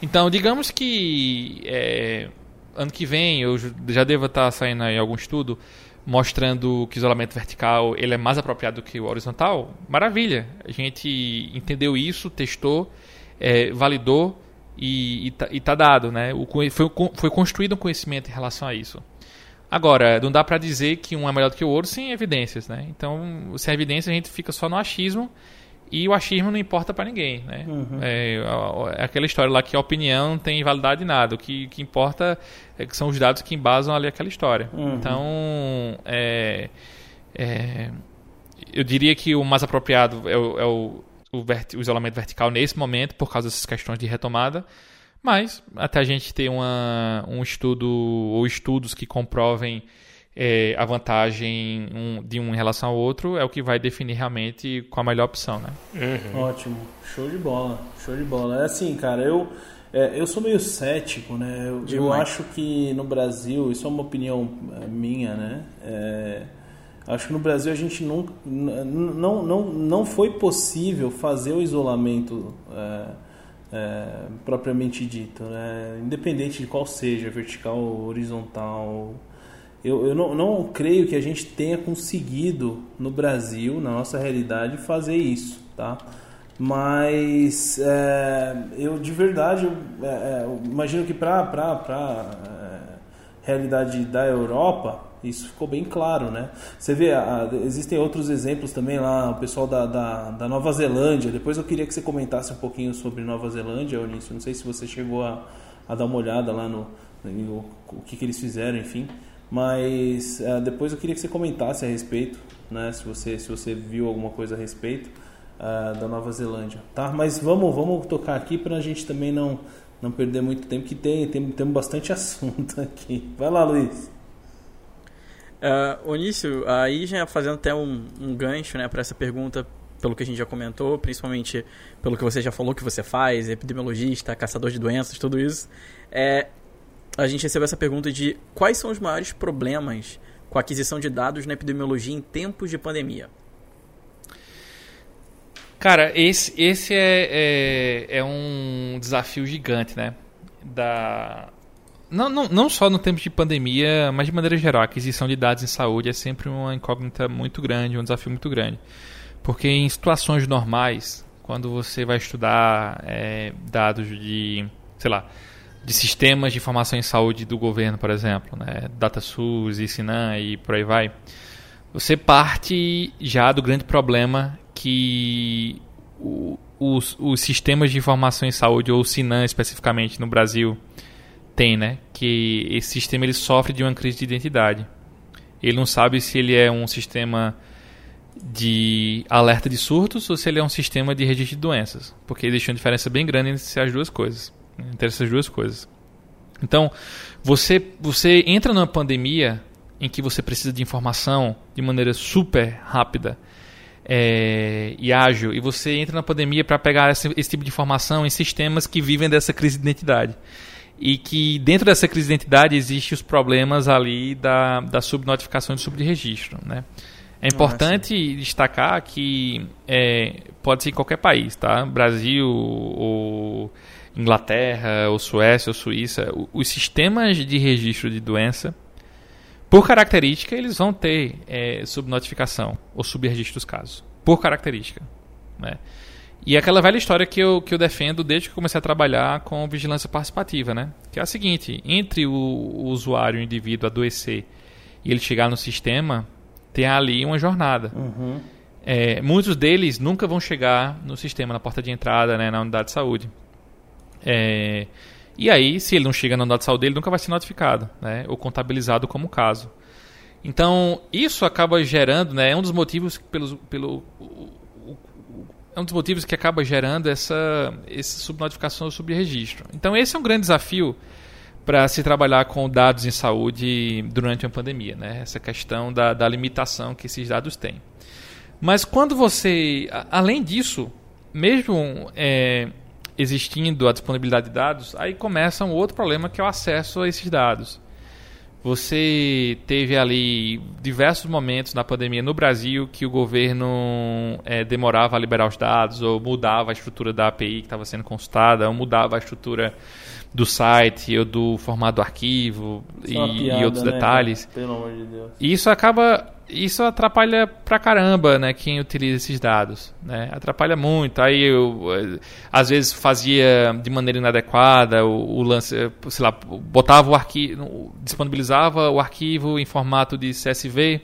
Então, digamos que é, ano que vem, eu já devo estar saindo aí algum estudo mostrando que o isolamento vertical ele é mais apropriado do que o horizontal, maravilha. A gente entendeu isso, testou, é, validou e, e, tá, e tá dado, né? O, foi, foi construído um conhecimento em relação a isso. Agora, não dá para dizer que um é melhor do que o outro sem evidências, né? Então, sem evidência a gente fica só no achismo e o achismo não importa para ninguém, né? Uhum. É, é, aquela história lá que a opinião não tem validade de nada. O que, que importa é que são os dados que embasam ali aquela história. Uhum. Então, é, é, eu diria que o mais apropriado é o, é o o, o, isolamento vertical nesse momento, por causa dessas questões de retomada. Mas, até a gente ter uma, um estudo ou estudos que comprovem é, a vantagem um, de um em relação ao outro, é o que vai definir realmente qual a melhor opção, né? Uhum. Ótimo, show de bola, show de bola. É assim, cara, eu, é, eu sou meio cético, né? Eu, eu, acho que no Brasil, isso é uma opinião é, minha, né? É, Acho que no Brasil a gente não, não, não, não foi possível fazer o isolamento é, é, propriamente dito, né? independente de qual seja, vertical ou horizontal. Eu, eu não, não creio que a gente tenha conseguido no Brasil, na nossa realidade, fazer isso, tá? Mas é, eu de verdade eu, é, é eu imagino que para a é, realidade da Europa isso ficou bem claro, né? Você vê, a, existem outros exemplos também lá, o pessoal da, da, da, Nova Zelândia. Depois eu queria que você comentasse um pouquinho sobre Nova Zelândia, Eunício. Não sei se você chegou a, a dar uma olhada lá no, no o que, que eles fizeram, enfim. Mas uh, depois eu queria que você comentasse a respeito, né? Se você, se você viu alguma coisa a respeito uh, da Nova Zelândia, tá? Mas vamos, vamos tocar aqui para a gente também não, não perder muito tempo, que tem, tem, tem bastante assunto aqui. Vai lá, Luiz. Uh, Onício, aí já fazendo até um, um gancho né, para essa pergunta, pelo que a gente já comentou, principalmente pelo que você já falou que você faz, epidemiologista, caçador de doenças, tudo isso, é, a gente recebeu essa pergunta de quais são os maiores problemas com a aquisição de dados na epidemiologia em tempos de pandemia? Cara, esse, esse é, é, é um desafio gigante, né? Da, não, não, não só no tempo de pandemia, mas de maneira geral, a aquisição de dados em saúde é sempre uma incógnita muito grande, um desafio muito grande. Porque em situações normais, quando você vai estudar é, dados de, sei lá, de sistemas de informação em saúde do governo, por exemplo, né, DataSUS, Sinan e por aí vai, você parte já do grande problema que o, os, os sistemas de informação em saúde, ou Sinan especificamente no Brasil, tem, né? Que esse sistema ele sofre de uma crise de identidade. Ele não sabe se ele é um sistema de alerta de surtos ou se ele é um sistema de registro de doenças, porque existe uma diferença bem grande entre as duas coisas, entre essas duas coisas. Então, você você entra numa pandemia em que você precisa de informação de maneira super rápida é, e ágil, e você entra na pandemia para pegar esse, esse tipo de informação em sistemas que vivem dessa crise de identidade e que dentro dessa crise de identidade existem os problemas ali da, da subnotificação e subregistro, né? É importante ah, destacar que é, pode ser em qualquer país, tá? Brasil ou Inglaterra, ou Suécia, ou Suíça, os sistemas de registro de doença, por característica, eles vão ter é, subnotificação ou subregistro dos casos, por característica, né? E é aquela velha história que eu, que eu defendo desde que comecei a trabalhar com vigilância participativa, né? Que é a seguinte, entre o, o usuário, o indivíduo adoecer e ele chegar no sistema, tem ali uma jornada. Uhum. É, muitos deles nunca vão chegar no sistema, na porta de entrada, né, na unidade de saúde. É, e aí, se ele não chega na de saúde, ele nunca vai ser notificado, né, ou contabilizado como caso. Então, isso acaba gerando, né, é um dos motivos pelos, pelo é um dos motivos que acaba gerando essa, essa subnotificação sobre registro. Então, esse é um grande desafio para se trabalhar com dados em saúde durante uma pandemia, né? essa questão da, da limitação que esses dados têm. Mas quando você, além disso, mesmo é, existindo a disponibilidade de dados, aí começa um outro problema que é o acesso a esses dados. Você teve ali diversos momentos na pandemia no Brasil que o governo é, demorava a liberar os dados, ou mudava a estrutura da API que estava sendo consultada, ou mudava a estrutura do site, ou do formato do arquivo e, piada, e, outros né, detalhes. Pelo amor de Deus. E isso acaba isso atrapalha pra caramba, né, quem utiliza esses dados, né? Atrapalha muito. Aí eu às vezes fazia de maneira inadequada o, o lance, sei lá, botava o arquivo, disponibilizava o arquivo em formato de CSV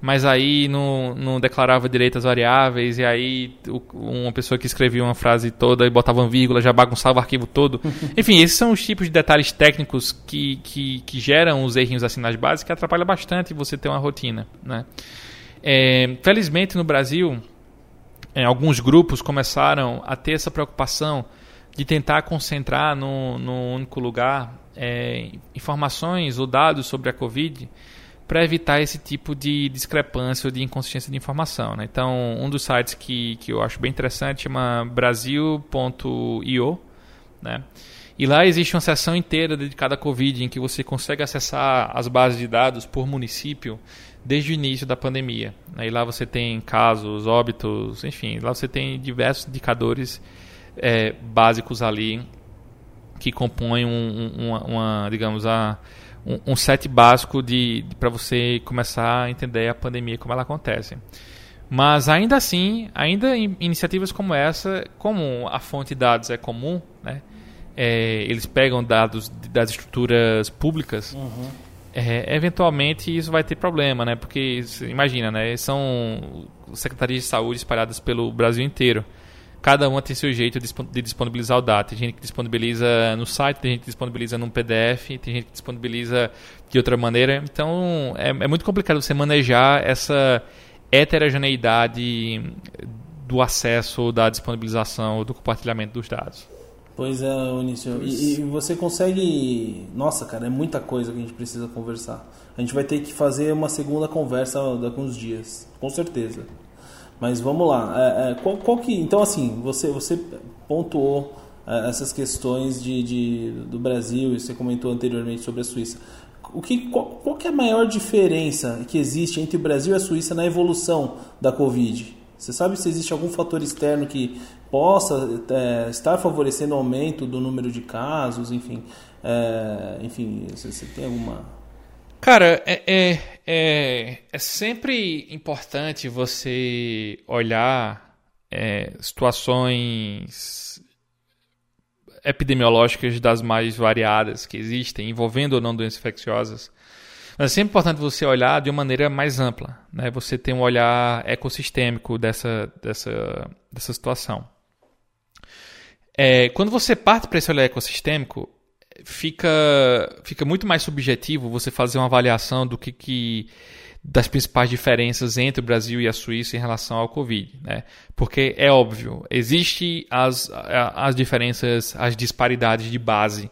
mas aí não, não declarava direito às variáveis, e aí uma pessoa que escrevia uma frase toda e botava uma vírgula já bagunçava o arquivo todo. Enfim, esses são os tipos de detalhes técnicos que, que, que geram os errinhos assim nas bases que atrapalha bastante você ter uma rotina. Né? É, felizmente no Brasil, é, alguns grupos começaram a ter essa preocupação de tentar concentrar no único lugar é, informações ou dados sobre a Covid para evitar esse tipo de discrepância ou de inconsistência de informação. Né? Então, um dos sites que, que eu acho bem interessante chama brasil.io, né? E lá existe uma seção inteira dedicada à Covid, em que você consegue acessar as bases de dados por município desde o início da pandemia. Né? E lá você tem casos, óbitos, enfim, lá você tem diversos indicadores é, básicos ali que compõem um, um, uma, uma, digamos, a, um, um set básico de, de para você começar a entender a pandemia como ela acontece. Mas ainda assim, ainda em iniciativas como essa, como a fonte de dados é comum, né? É, eles pegam dados das estruturas públicas, uhum. é, eventualmente isso vai ter problema, né? Porque imagina, né? São secretarias de saúde espalhadas pelo Brasil inteiro cada uma tem seu jeito de disponibilizar o dado. Tem gente que disponibiliza no site, tem gente que disponibiliza num PDF, tem gente que disponibiliza de outra maneira. Então é, é muito complicado você manejar essa heterogeneidade do acesso, da disponibilização, do compartilhamento dos dados. Pois é, Onício. E, e, você consegue. Nossa, cara, é muita coisa que a gente precisa conversar. A gente vai ter que fazer uma segunda conversa daqui uns dias, com certeza. Mas vamos lá. É, é, qual, qual, que, então, assim, você, você pontuou é, essas questões de, de, do Brasil e você comentou anteriormente sobre a Suíça. O que, qual, qual que é a maior diferença que existe entre o Brasil e a Suíça na evolução da Covid? Você sabe se existe algum fator externo que possa é, estar favorecendo o aumento do número de casos, enfim, é, enfim, você, você tem alguma Cara, é, é, é, é, sempre importante você olhar é, situações epidemiológicas das mais variadas que existem, envolvendo ou não doenças infecciosas. Mas é sempre importante você olhar de uma maneira mais ampla. Né? Você tem um olhar ecossistêmico dessa, dessa, dessa situação. É, quando você parte para esse olhar ecossistêmico, fica, fica muito mais subjetivo você fazer uma avaliação do que, que das principais diferenças entre o Brasil e a Suíça em relação ao Covid, né? Porque é óbvio, existe as, as diferenças, as disparidades de base,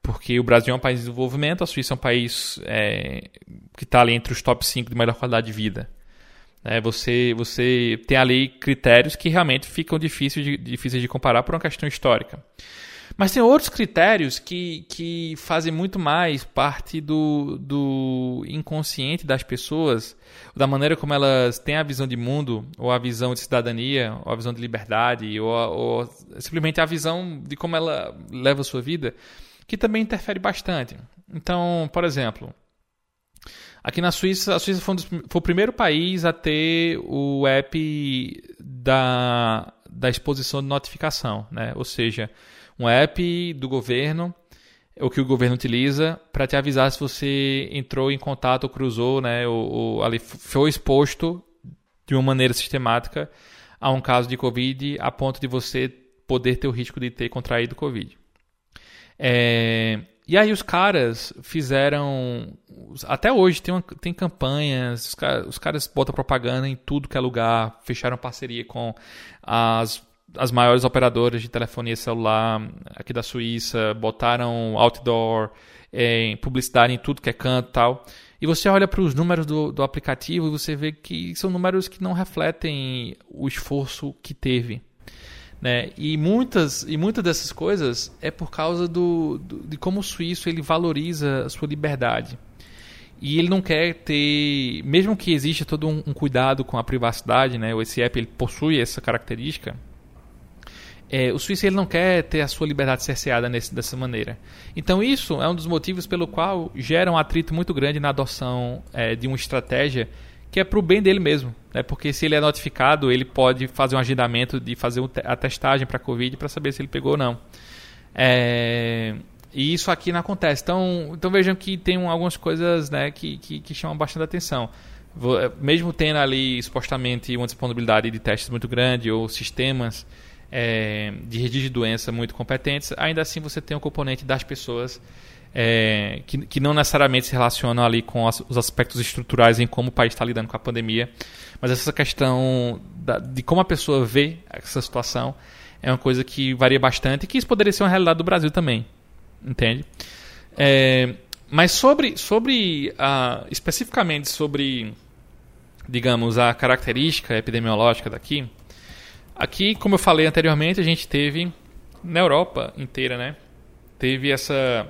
porque o Brasil é um país de desenvolvimento, a Suíça é um país é, que está ali entre os top 5 de melhor qualidade de vida. É, você, você tem ali critérios que realmente ficam difíceis de, difíceis de comparar por uma questão histórica. Mas tem outros critérios que, que fazem muito mais parte do, do inconsciente das pessoas, da maneira como elas têm a visão de mundo, ou a visão de cidadania, ou a visão de liberdade, ou, ou simplesmente a visão de como ela leva a sua vida, que também interfere bastante. Então, por exemplo, Aqui na Suíça, a Suíça foi, um dos, foi, o primeiro país a ter o app da, da exposição de notificação, né? Ou seja, um app do governo, o que o governo utiliza para te avisar se você entrou em contato ou cruzou, né, ou, ou ali foi exposto de uma maneira sistemática a um caso de Covid a ponto de você poder ter o risco de ter contraído Covid. É, e aí os caras fizeram. Até hoje tem, uma, tem campanhas, os caras, os caras botam propaganda em tudo que é lugar, fecharam parceria com as as maiores operadoras de telefonia celular aqui da Suíça botaram outdoor, é, publicidade em tudo que é canto e tal. E você olha para os números do, do aplicativo e você vê que são números que não refletem o esforço que teve. Né? E, muitas, e muitas dessas coisas é por causa do, do, de como o suíço ele valoriza a sua liberdade. E ele não quer ter, mesmo que exista todo um, um cuidado com a privacidade, né? esse app ele possui essa característica, é, o suíço ele não quer ter a sua liberdade cerceada nesse, dessa maneira. Então isso é um dos motivos pelo qual gera um atrito muito grande na adoção é, de uma estratégia que é para o bem dele mesmo. Né? Porque se ele é notificado, ele pode fazer um agendamento de fazer a testagem para a Covid para saber se ele pegou ou não. É, e isso aqui não acontece. Então, então vejam que tem algumas coisas né, que, que, que chamam bastante atenção mesmo tendo ali supostamente uma disponibilidade de testes muito grande ou sistemas é, de registro de doença muito competentes, ainda assim você tem um componente das pessoas é, que, que, não necessariamente se relacionam ali com as, os aspectos estruturais em como o país está lidando com a pandemia, mas essa questão da, de como a pessoa vê essa situação é uma coisa que varia bastante e que isso poderia ser uma realidade do Brasil também, entende? É, mas sobre, sobre uh, especificamente sobre, digamos, a característica epidemiológica daqui, Aqui, como eu falei anteriormente, a gente teve na Europa inteira, né? Teve essa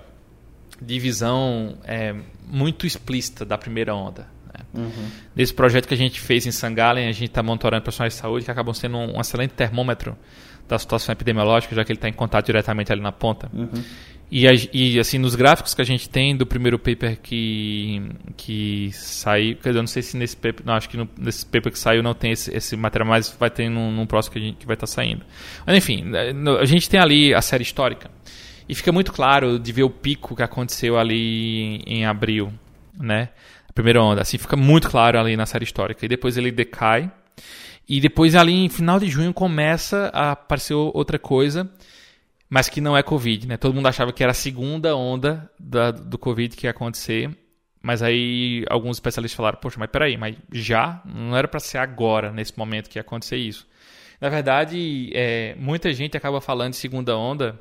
divisão é, muito explícita da primeira onda. Né? Uhum. Nesse projeto que a gente fez em Sangalen, a gente está monitorando profissionais de saúde que acabam sendo um, um excelente termômetro da situação epidemiológica, já que ele está em contato diretamente ali na ponta. Uhum. E, e, assim, nos gráficos que a gente tem do primeiro paper que, que saiu, eu não sei se nesse paper, não, acho que no, nesse paper que saiu não tem esse, esse material, mas vai ter num, num próximo que, a gente, que vai estar tá saindo. Mas enfim, né, a gente tem ali a série histórica. E fica muito claro de ver o pico que aconteceu ali em abril, né? A primeira onda, assim, fica muito claro ali na série histórica. E depois ele decai. E depois ali em final de junho começa a aparecer outra coisa mas que não é Covid, né? Todo mundo achava que era a segunda onda da, do Covid que ia acontecer, mas aí alguns especialistas falaram, poxa, mas peraí, mas já? Não era para ser agora, nesse momento, que ia acontecer isso. Na verdade, é, muita gente acaba falando de segunda onda,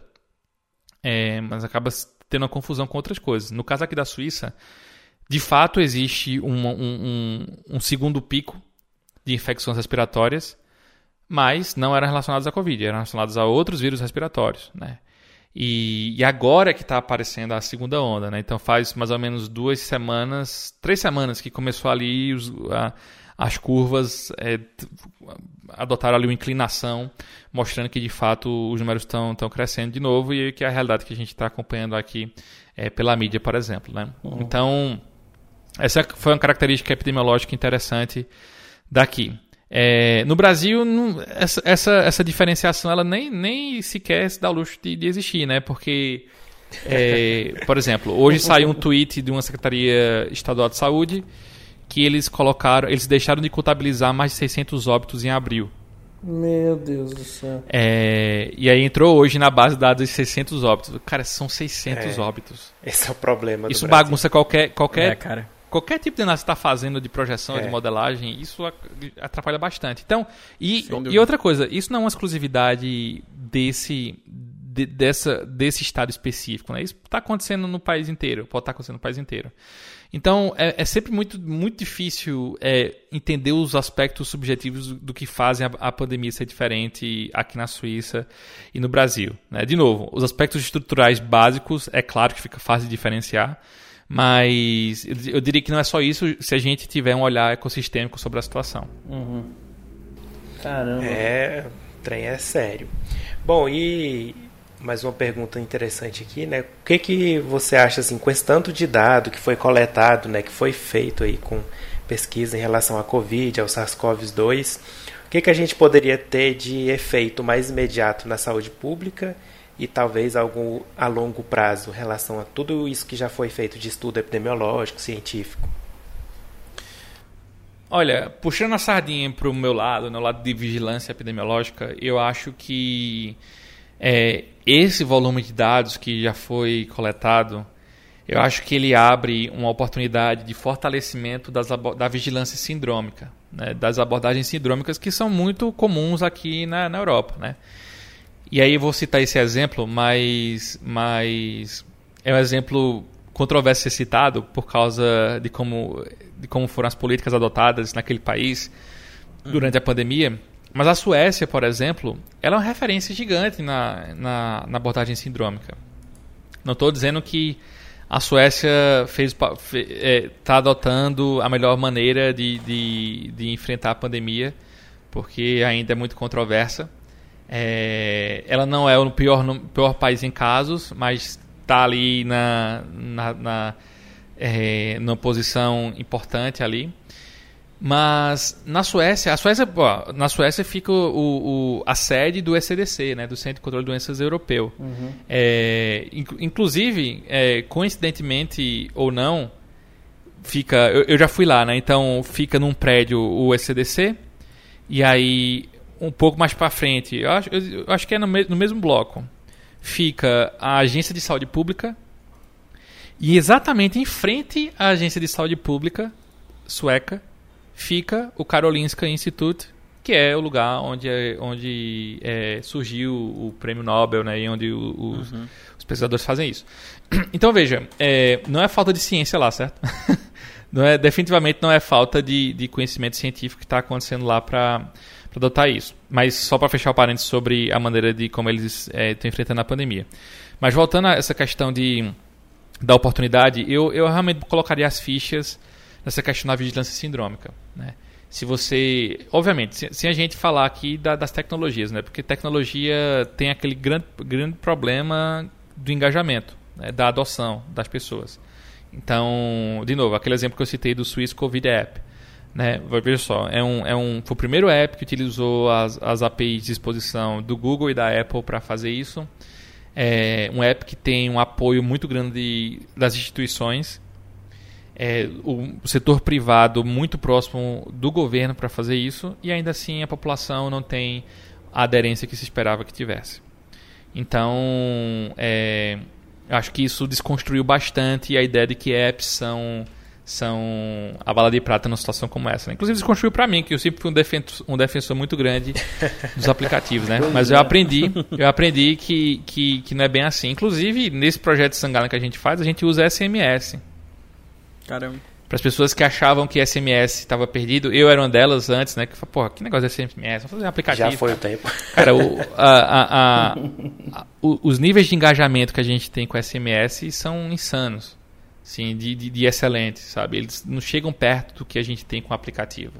é, mas acaba tendo uma confusão com outras coisas. No caso aqui da Suíça, de fato existe um, um, um, um segundo pico de infecções respiratórias, mas não eram relacionados à Covid, eram relacionados a outros vírus respiratórios, né? E, e agora é que está aparecendo a segunda onda, né? Então faz mais ou menos duas semanas, três semanas que começou ali os, a, as curvas é, adotaram ali uma inclinação, mostrando que de fato os números estão crescendo de novo e que é a realidade que a gente está acompanhando aqui é, pela mídia, por exemplo. Né? Uhum. Então, essa foi uma característica epidemiológica interessante daqui. É, no Brasil, não, essa, essa, essa, diferenciação ela nem, nem sequer se dá o luxo de, de existir, né? Porque, é, por exemplo, hoje saiu um tweet de uma Secretaria Estadual de Saúde que eles colocaram, eles deixaram de contabilizar mais de 600 óbitos em abril. Meu Deus do céu. É, e aí entrou hoje na base de dados de 600 óbitos. Cara, são 600 é, óbitos. Esse é o problema. Isso bagunça qualquer, qualquer é, qualquer tipo de análise que está fazendo de projeção, é. de modelagem, isso atrapalha bastante. Então, e, e outra coisa, isso não é uma exclusividade desse, de, dessa, desse estado específico. Né? Isso está acontecendo no país inteiro, pode estar tá acontecendo no país inteiro. Então, é, é sempre muito, muito difícil é, entender os aspectos subjetivos do, do que fazem a, a, pandemia ser diferente aqui na Suíça e no Brasil. Né? De novo, os aspectos estruturais básicos, é claro que fica fácil de diferenciar, mas eu diria que não é só isso se a gente tiver um olhar ecossistêmico sobre a situação. Uhum. Caramba. É, o trem é sério. Bom, e mais uma pergunta interessante aqui, né? O que, que você acha, assim, com esse tanto de dado que foi coletado, né, que foi feito aí com pesquisa em relação à Covid, ao SARS-CoV-2, o que, que a gente poderia ter de efeito mais imediato na saúde pública e talvez algo a longo prazo em relação a tudo isso que já foi feito de estudo epidemiológico, científico? Olha, puxando a sardinha para o meu lado, no lado de vigilância epidemiológica, eu acho que é, esse volume de dados que já foi coletado, eu acho que ele abre uma oportunidade de fortalecimento das, da vigilância sindrômica, né, das abordagens sindrômicas que são muito comuns aqui na, na Europa. Né? E aí eu vou citar esse exemplo, mas, mas é um exemplo controverso ser citado por causa de como, de como foram as políticas adotadas naquele país durante a pandemia. Mas a Suécia, por exemplo, ela é uma referência gigante na, na, na abordagem sindrômica. Não estou dizendo que a Suécia está é, tá adotando a melhor maneira de, de, de enfrentar a pandemia, porque ainda é muito controversa. É, ela não é o pior, pior país em casos, mas está ali na, na, na é, numa posição importante ali. Mas na Suécia, a Suécia, na Suécia fica o, o, a sede do ECDC, né, do Centro de Controle de Doenças Europeu. Uhum. É, inclusive, é, coincidentemente ou não, fica, eu, eu, já fui lá, né? Então fica num prédio o ECDC e aí um pouco mais para frente, eu acho, eu acho que é no, me no mesmo bloco, fica a Agência de Saúde Pública e exatamente em frente à Agência de Saúde Pública sueca fica o Karolinska Institute, que é o lugar onde, é, onde é, surgiu o prêmio Nobel, né, e onde os, uhum. os, pesquisadores fazem isso. Então veja, é, não é falta de ciência lá, certo? não é, definitivamente não é falta de, de conhecimento científico que está acontecendo lá para para adotar isso. Mas só para fechar o parênteses sobre a maneira de como eles é, estão enfrentando a pandemia. Mas voltando a essa questão de, da oportunidade, eu, eu realmente colocaria as fichas nessa questão da vigilância sindrômica. Né? Se você. Obviamente, sem, sem a gente falar aqui da, das tecnologias, né? porque tecnologia tem aquele grande, grande problema do engajamento, né? da adoção das pessoas. Então, de novo, aquele exemplo que eu citei do Swiss Covid App. Né? Veja só, é um, é um, foi o primeiro app que utilizou as, as APIs de exposição do Google e da Apple para fazer isso. É um app que tem um apoio muito grande das instituições. É, o, o setor privado muito próximo do governo para fazer isso e ainda assim a população não tem a aderência que se esperava que tivesse. Então, é, acho que isso desconstruiu bastante a ideia de que apps são são a bala de prata numa situação como essa. Né? Inclusive, desconstruiu para mim, que eu sempre fui um defensor, um defensor muito grande dos aplicativos, né? Mas eu aprendi, eu aprendi que, que, que não é bem assim. Inclusive, nesse projeto Sangala que a gente faz, a gente usa SMS. Caramba. Para as pessoas que achavam que SMS estava perdido, eu era uma delas antes, né? Que falou, porra, que negócio é SMS? Vamos fazer um aplicativo. Já foi o tempo. Cara, o, a, a, a, os níveis de engajamento que a gente tem com SMS são insanos sim, de, de, de excelente, sabe? Eles não chegam perto do que a gente tem com o aplicativo.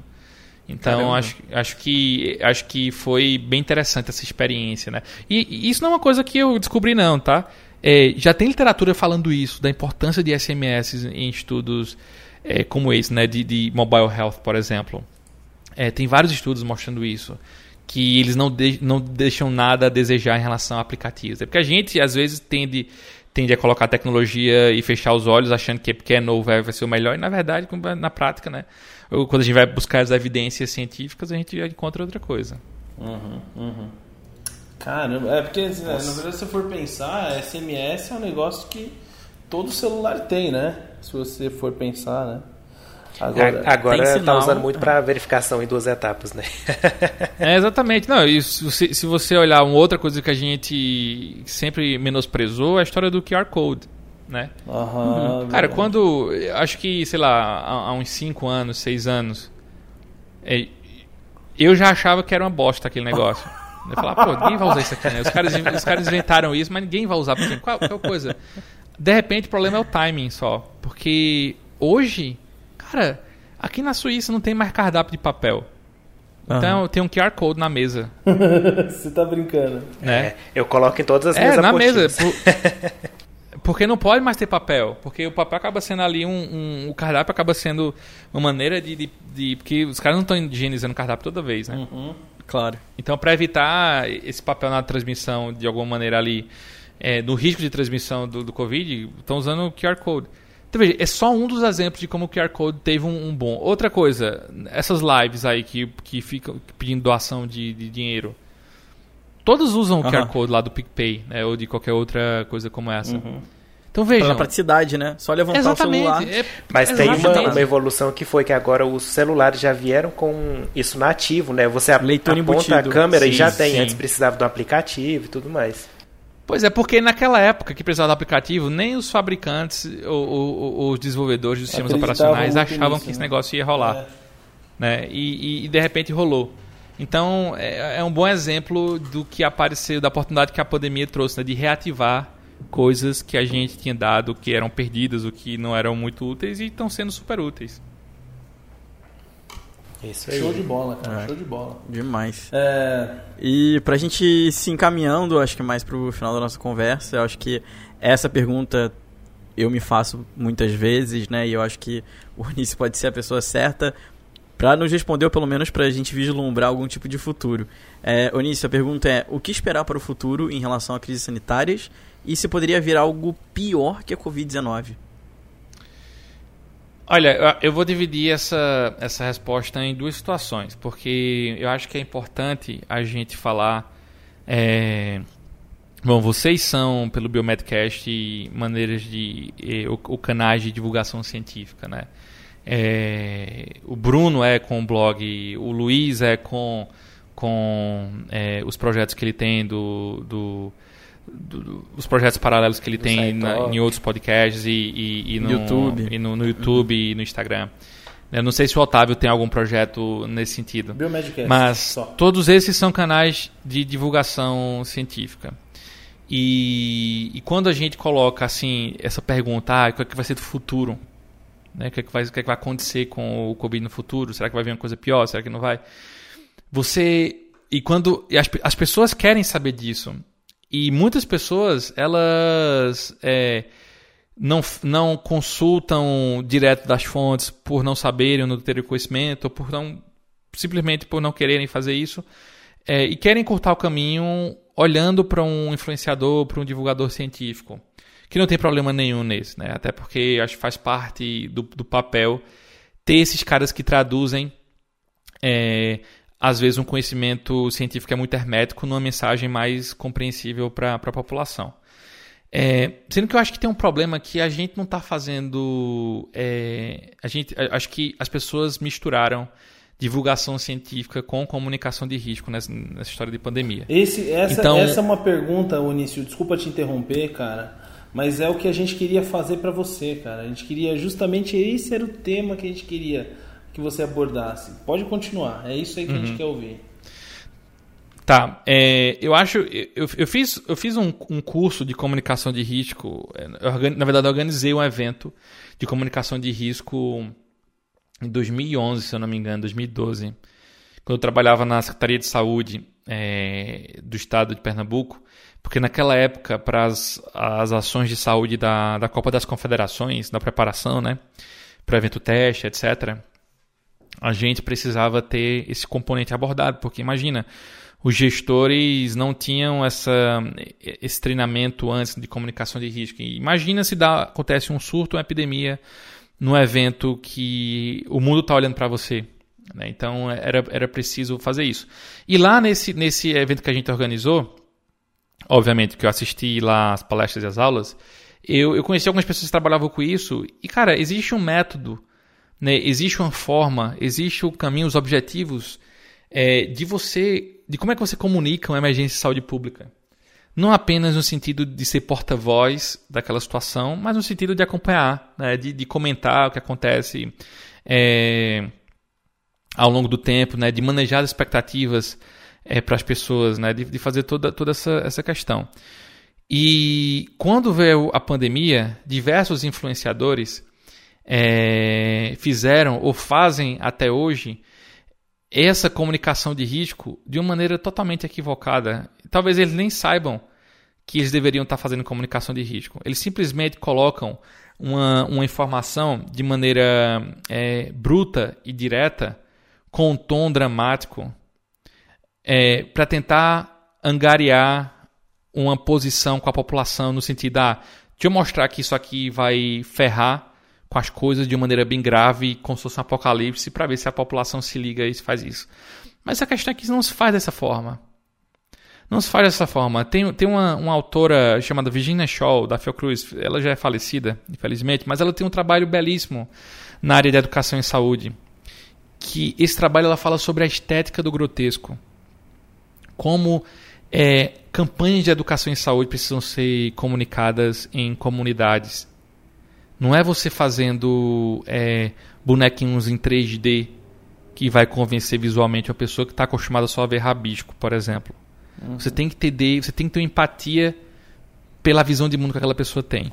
Então acho, acho que acho que foi bem interessante essa experiência, né? E, e isso não é uma coisa que eu descobri não, tá? É, já tem literatura falando isso da importância de SMS em estudos é, como esse, né? De, de mobile health, por exemplo. É, tem vários estudos mostrando isso que eles não, de, não deixam nada a desejar em relação a aplicativos. É porque a gente às vezes tende tende a colocar a tecnologia e fechar os olhos achando que porque é novo vai ser o melhor e na verdade na prática né? Quando a gente vai buscar as evidências científicas a gente encontra outra coisa. Uhum, uhum. caramba é porque assim, na verdade se você for pensar SMS é um negócio que todo celular tem né? Se você for pensar né Agora, agora está usando muito para verificação em duas etapas, né? é, exatamente. Não, isso, se, se você olhar uma outra coisa que a gente sempre menosprezou, é a história do QR Code. Né? Uhum, Cara, quando. Acho que, sei lá, há, há uns 5 anos, 6 anos, é, eu já achava que era uma bosta aquele negócio. Eu falava, pô, ninguém vai usar isso aqui, né? Os caras, os caras inventaram isso, mas ninguém vai usar. Porque, qual, qual coisa? De repente, o problema é o timing só. Porque hoje Cara, aqui na Suíça não tem mais cardápio de papel. Então uhum. tem um QR Code na mesa. Você tá brincando. Né? É, eu coloco em todas as é, minhas na mesa. Por... porque não pode mais ter papel. Porque o papel acaba sendo ali um. um o cardápio acaba sendo uma maneira de. de, de porque os caras não estão higienizando o cardápio toda vez, né? Uhum. Claro. Então, para evitar esse papel na transmissão de alguma maneira ali, é, no risco de transmissão do, do Covid, estão usando o QR Code. Então, veja, é só um dos exemplos de como o QR Code teve um, um bom. Outra coisa, essas lives aí que, que ficam pedindo doação de, de dinheiro. Todos usam o QR Code lá do PicPay, né? Ou de qualquer outra coisa como essa. Uhum. Então veja. Pela praticidade, né? Só levantar Exatamente. o celular. É, Mas tem uma, uma, evolução que foi que agora os celulares já vieram com isso nativo, né? Você Leitor aponta embutido. a câmera sim, e já tem. Sim. Antes precisava do aplicativo e tudo mais. Pois é, porque naquela época que precisava do aplicativo, nem os fabricantes ou, ou, os desenvolvedores dos sistemas operacionais achavam nisso, que esse né? negócio ia rolar. É. Né? E, e, de repente rolou. Então é, é, um bom exemplo do que apareceu, da oportunidade que a pandemia trouxe, né? de reativar coisas que a gente tinha dado, que eram perdidas, ou que não eram muito úteis e estão sendo super úteis. Isso aí. Show de bola, cara. É. Show de bola. Demais. É... E pra gente se encaminhando, acho que mais pro final da nossa conversa, eu acho que essa pergunta eu me faço muitas vezes, né? E eu acho que o Unice pode ser a pessoa certa para nos responder, ou pelo menos para a gente vislumbrar algum tipo de futuro. É, Onício, a pergunta é: o que esperar para o futuro em relação a crises sanitárias e se poderia vir algo pior que a Covid-19? Olha, eu vou dividir essa, essa resposta em duas situações, porque eu acho que é importante a gente falar. É, bom, vocês são, pelo Biomedcast, maneiras de. o, o canais de divulgação científica, né? É, o Bruno é com o blog, o Luiz é com, com é, os projetos que ele tem do, do do, do, os projetos paralelos que ele tem na, em outros podcasts e, e, e no YouTube, e no, no YouTube uhum. e no Instagram. Eu não sei se o Otávio tem algum projeto nesse sentido. Mas só. todos esses são canais de divulgação científica. E, e, quando a gente coloca assim essa pergunta, ah, o que, é que vai ser do futuro? Né? O, que é que vai, o que é que vai acontecer com o Covid no futuro? Será que vai vir uma coisa pior? Será que não vai? Você. E quando. E as, as pessoas querem saber disso. E muitas pessoas, elas. É, não, não consultam direto das fontes por não saberem ou não terem conhecimento, ou por não simplesmente por não quererem fazer isso, é, e querem cortar o caminho olhando para um influenciador, para um divulgador científico, que não tem problema nenhum nesse, né? até porque acho que faz parte do, do papel ter esses caras que traduzem, é, às vezes, um conhecimento científico é muito hermético numa mensagem mais compreensível para a população. É, sendo que eu acho que tem um problema que a gente não está fazendo. É, a gente, acho que as pessoas misturaram divulgação científica com comunicação de risco nessa, nessa história de pandemia. Esse, essa, então, essa é uma pergunta, Onício, desculpa te interromper, cara, mas é o que a gente queria fazer para você, cara. A gente queria justamente esse era o tema que a gente queria que você abordasse. Pode continuar, é isso aí que uhum. a gente uhum. quer ouvir. Tá, é, eu acho, eu, eu fiz, eu fiz um, um curso de comunicação de risco, eu, na verdade eu organizei um evento de comunicação de risco em 2011, se eu não me engano, 2012, quando eu trabalhava na Secretaria de Saúde é, do Estado de Pernambuco, porque naquela época, para as, as ações de saúde da, da Copa das Confederações, da preparação, né, para evento teste, etc., a gente precisava ter esse componente abordado, porque imagina, os gestores não tinham essa, esse treinamento antes de comunicação de risco. Imagina se dá, acontece um surto, uma epidemia num evento que o mundo está olhando para você. Né? Então era, era preciso fazer isso. E lá nesse, nesse evento que a gente organizou, obviamente que eu assisti lá as palestras e as aulas, eu, eu conheci algumas pessoas que trabalhavam com isso. E, cara, existe um método, né? existe uma forma, existe o caminho, os objetivos é, de você, de como é que você comunica uma emergência de saúde pública não apenas no sentido de ser porta-voz daquela situação, mas no sentido de acompanhar, né, de, de, comentar o que acontece é, ao longo do tempo, né, de manejar as expectativas é, para as pessoas, né, de, de, fazer toda, toda essa, essa questão. E quando veio a pandemia, diversos influenciadores é, fizeram ou fazem até hoje essa comunicação de risco de uma maneira totalmente equivocada. Talvez eles nem saibam que eles deveriam estar fazendo comunicação de risco. Eles simplesmente colocam uma, uma informação de maneira é, bruta e direta, com um tom dramático, é, para tentar angariar uma posição com a população no sentido, ah, deixa eu mostrar que isso aqui vai ferrar com as coisas de maneira bem grave, como se fosse um apocalipse, para ver se a população se liga e faz isso. Mas a questão é que isso não se faz dessa forma. Não se faz dessa forma. Tem, tem uma, uma autora chamada Virginia Shaw, da Fiocruz, ela já é falecida, infelizmente, mas ela tem um trabalho belíssimo na área de educação e saúde. Que esse trabalho ela fala sobre a estética do grotesco. Como é, campanhas de educação em saúde precisam ser comunicadas em comunidades não é você fazendo é, bonequinhos em 3D que vai convencer visualmente uma pessoa que está acostumada só a ver rabisco, por exemplo. Uhum. Você tem que ter, você tem que ter empatia pela visão de mundo que aquela pessoa tem.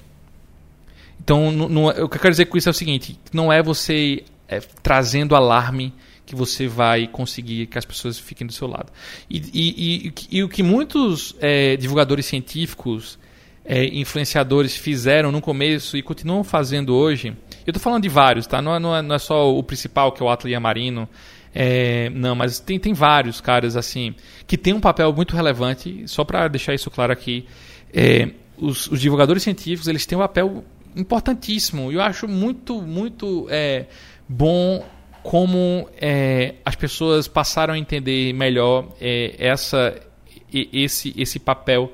Então, no, no, o que eu quero dizer com isso é o seguinte: não é você é, trazendo alarme que você vai conseguir que as pessoas fiquem do seu lado. E, e, e, e o que muitos é, divulgadores científicos é, influenciadores fizeram no começo e continuam fazendo hoje. Eu estou falando de vários, tá? Não é, não é, não é só o principal, que é o Atlia Marino. É, não, mas tem, tem vários caras assim que tem um papel muito relevante. Só para deixar isso claro aqui, é, os, os, divulgadores científicos eles têm um papel importantíssimo. Eu acho muito, muito é, bom como é, as pessoas passaram a entender melhor é, essa, esse, esse papel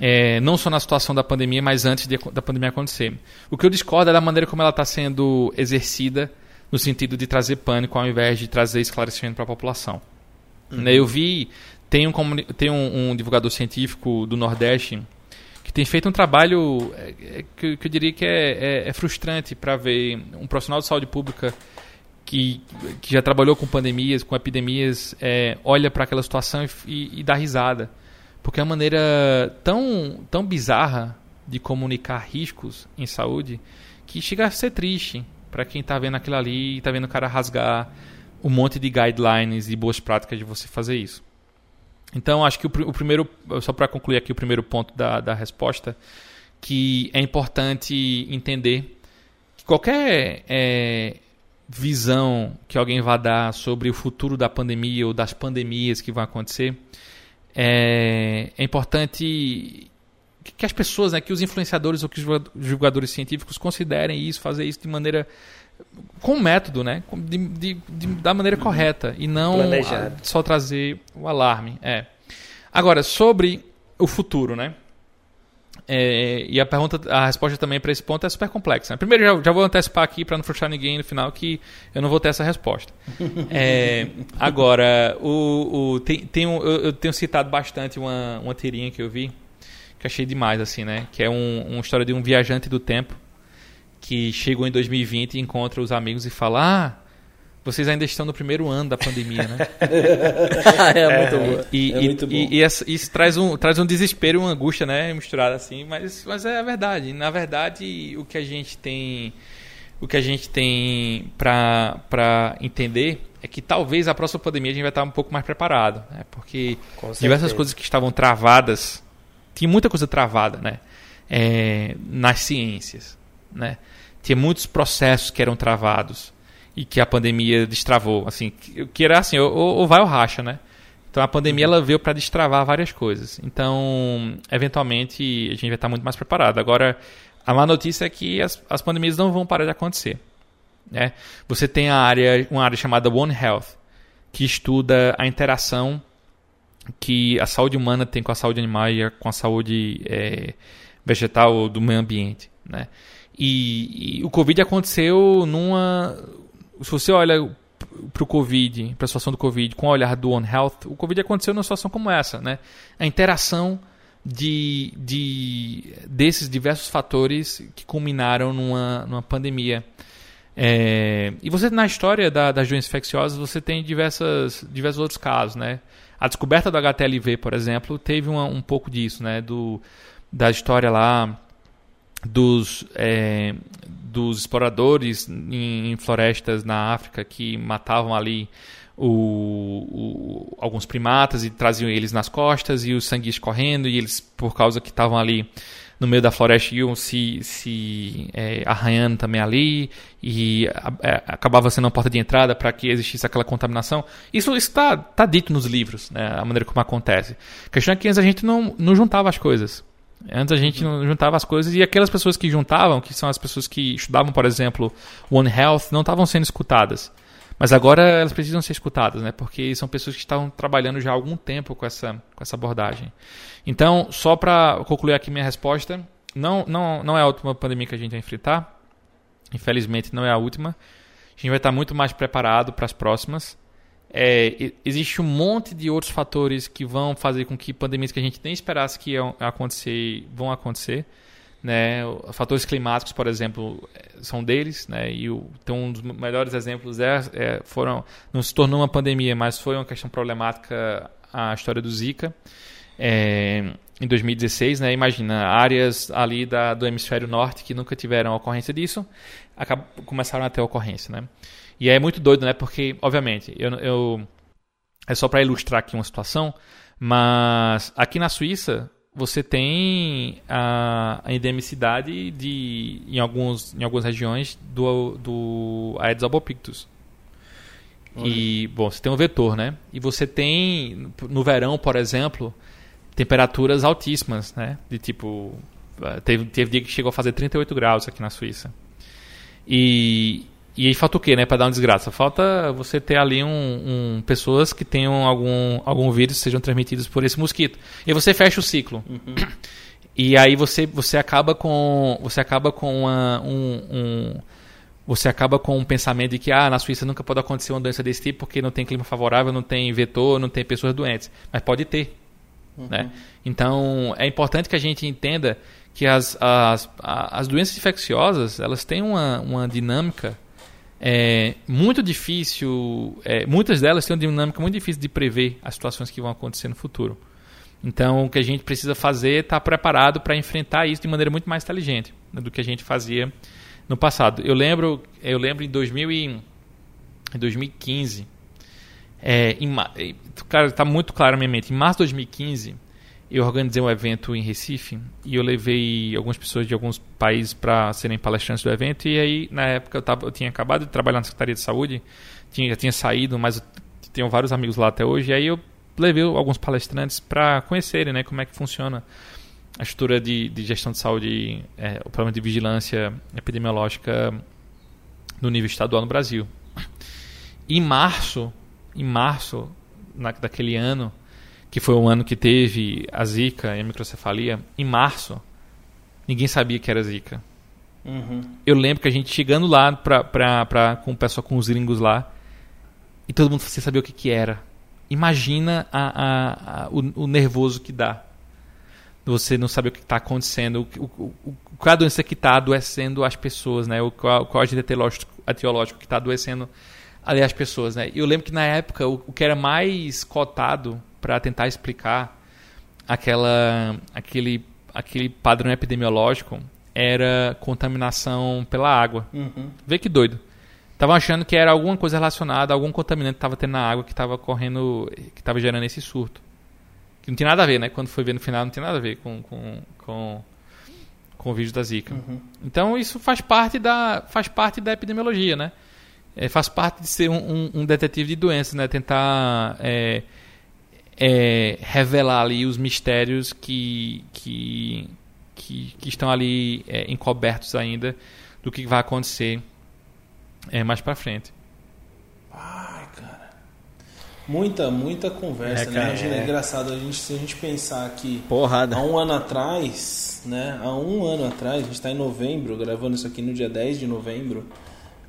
é, não só na situação da pandemia, mas antes de, da pandemia acontecer. O que eu discordo é da maneira como ela está sendo exercida, no sentido de trazer pânico ao invés de trazer esclarecimento para a população. Uhum. Né, eu vi, tem, um, tem um, um, divulgador científico do Nordeste que tem feito um trabalho é, é, que, que, eu diria que é, é, é frustrante para ver um profissional de saúde pública que, que já trabalhou com pandemias, com epidemias, é, olha para aquela situação e, e, e dá risada porque é uma maneira tão, tão bizarra de comunicar riscos em saúde que chega a ser triste para quem está vendo aquilo ali e está vendo o cara rasgar um monte de guidelines e boas práticas de você fazer isso. Então, acho que o, o primeiro, só para concluir aqui o primeiro ponto da, da resposta, que é importante entender que qualquer é, visão que alguém vá dar sobre o futuro da pandemia ou das pandemias que vão acontecer, é, é importante que as pessoas, né, que os influenciadores ou que os divulgadores científicos considerem isso, fazer isso de maneira com método, né, de, de, de, da maneira correta e não a, só trazer o alarme. É. Agora sobre o futuro, né? É, e a pergunta, a resposta também para esse ponto é super complexa. Né? Primeiro, já, já, vou antecipar aqui para não frustrar ninguém no final que eu não vou ter essa resposta. É, agora, o, o, tem, tem um, eu, eu, tenho citado bastante uma, uma tirinha que eu vi que achei demais, assim, né? Que é um, uma história de um viajante do tempo que chegou em 2020 e encontra os amigos e fala: Ah, vocês ainda estão no primeiro ano da pandemia, né? é, muito bom. E, é e, muito bom. E, e, isso traz um, traz um desespero e uma angústia, né? Misturada assim, mas, mas é a verdade. Na verdade, o que a gente tem. O que a gente tem para entender é que talvez a próxima pandemia a gente vai estar um pouco mais preparado, né? Porque diversas coisas que estavam travadas tinha muita coisa travada, né? É, nas ciências, né? Tinha muitos processos que eram travados e que a pandemia destravou, assim, que era assim, ou, ou vai ou racha, né? Então a pandemia uhum. ela veio para destravar várias coisas. Então, eventualmente, a gente vai estar muito mais preparado. Agora, a má notícia é que as, as pandemias não vão parar de acontecer. Né? Você tem a área, uma área chamada One Health, que estuda a interação que a saúde humana tem com a saúde animal e com a saúde é, vegetal do meio ambiente, né? E, e, o Covid aconteceu numa... Se você olha para o Covid, para a situação do Covid, com o olhar do One Health, o Covid aconteceu numa situação como essa, né? A interação de, de desses diversos fatores que culminaram numa, numa pandemia. É, e você na história da, das doenças infecciosas você tem diversas, diversos outros casos, né? A descoberta do HTLV, por exemplo, teve uma, um pouco disso, né? Do, da história lá dos, é, dos exploradores em, em, florestas na África que matavam ali o, o, alguns primatas e traziam eles nas costas e o sangue escorrendo e eles, por causa que estavam ali no meio da floresta iam se, se é, arranhando também ali e é, acabava sendo uma porta de entrada para que existisse aquela contaminação. Isso está tá dito nos livros, né, a maneira como acontece. A questão é que a gente não, não juntava as coisas. Antes a gente não juntava as coisas e aquelas pessoas que juntavam, que são as pessoas que estudavam, por exemplo, One Health, não estavam sendo escutadas. Mas agora elas precisam ser escutadas, né? Porque são pessoas que estavam trabalhando já há algum tempo com essa, com essa abordagem. Então, só para concluir aqui minha resposta, não, não, não é a última pandemia que a gente vai enfrentar. Infelizmente, não é a última. A gente vai estar muito mais preparado para as próximas. É, existe um monte de outros fatores que vão fazer com que pandemias que a gente nem esperasse que iam acontecer vão acontecer. Né? Fatores climáticos, por exemplo, são deles, né? E o, então um dos melhores exemplos é, é, foram não se tornou uma pandemia, mas foi uma questão problemática a história do Zika. É, em 2016, né? Imagina, áreas ali da, do hemisfério norte que nunca tiveram ocorrência disso, acab, começaram a ter ocorrência, né? E é muito doido, né? Porque, obviamente, eu, eu é só para ilustrar aqui uma situação, mas aqui na Suíça você tem a, a endemicidade de, em, alguns, em algumas regiões do, do Aedes albopictus. Olha. E, bom, você tem um vetor, né? E você tem, no verão, por exemplo, temperaturas altíssimas, né? De tipo, teve, teve dia que chegou a fazer 38 graus aqui na Suíça. E, e aí falta o quê, né, para dar uma desgraça? Falta você ter ali um, um, pessoas que tenham algum, algum vírus sejam transmitidos por esse mosquito. E você fecha o ciclo. Uhum. E aí você, você acaba com você acaba com uma, um, um, você acaba com um pensamento de que ah, na Suíça nunca pode acontecer uma doença desse tipo porque não tem clima favorável, não tem vetor, não tem pessoas doentes. Mas pode ter. Uhum. Né? Então é importante que a gente entenda que as, as, as doenças infecciosas elas têm uma, uma dinâmica é muito difícil, é, muitas delas têm uma dinâmica muito difícil de prever as situações que vão acontecer no futuro. Então, o que a gente precisa fazer é estar preparado para enfrentar isso de maneira muito mais inteligente né, do que a gente fazia no passado. Eu lembro, eu lembro em 2000 e, em 2015, é, em, cara, tá muito claro na minha mente. Em março de 2015, eu organizei um evento em Recife e eu levei algumas pessoas de alguns países para serem palestrantes do evento. E aí, na época, eu, tava, eu tinha acabado de trabalhar na Secretaria de Saúde, tinha, já tinha saído, mas eu tenho vários amigos lá até hoje. E aí eu levei alguns palestrantes para conhecerem né, como é que funciona a estrutura de, de gestão de saúde, é, o problema de vigilância epidemiológica no nível estadual no Brasil. Em março, em março na, daquele ano, que foi o ano que teve a zika e a microcefalia, em março, ninguém sabia que era zika. Uhum. Eu lembro que a gente chegando lá pra, pra, pra, com o pessoal, com os gringos lá, e todo mundo sem saber o que, que era. Imagina a, a, a o, o, nervoso que dá. Você não saber o que está acontecendo, o, o, o, qual a doença que está adoecendo as pessoas, né? o, qual, qual agente etiológico, etiológico que está adoecendo ali as pessoas. Né? E eu lembro que na época o, o que era mais cotado para tentar explicar aquela, aquele, aquele padrão epidemiológico era contaminação pela água. Uhum. Vê que doido. Estavam achando que era alguma coisa relacionada, algum contaminante que estava tendo na água que estava correndo, que estava gerando esse surto. Que não tinha nada a ver, né? Quando foi ver no final, não tinha nada a ver com, com, com, com o vídeo da Zika. Uhum. Então isso faz parte da, faz parte da epidemiologia, né? É, faz parte de ser um, um, um detetive de doenças, né? Tentar é, é, revelar ali os mistérios que, que, que, que estão ali é, encobertos ainda do que vai acontecer é, mais para frente. Ai, cara. Muita, muita conversa, é, né? cara, né? É. engraçado a gente, se a gente pensar que Porrada. há um ano atrás, né? Há um ano atrás, a gente está em novembro, gravando isso aqui no dia 10 de novembro.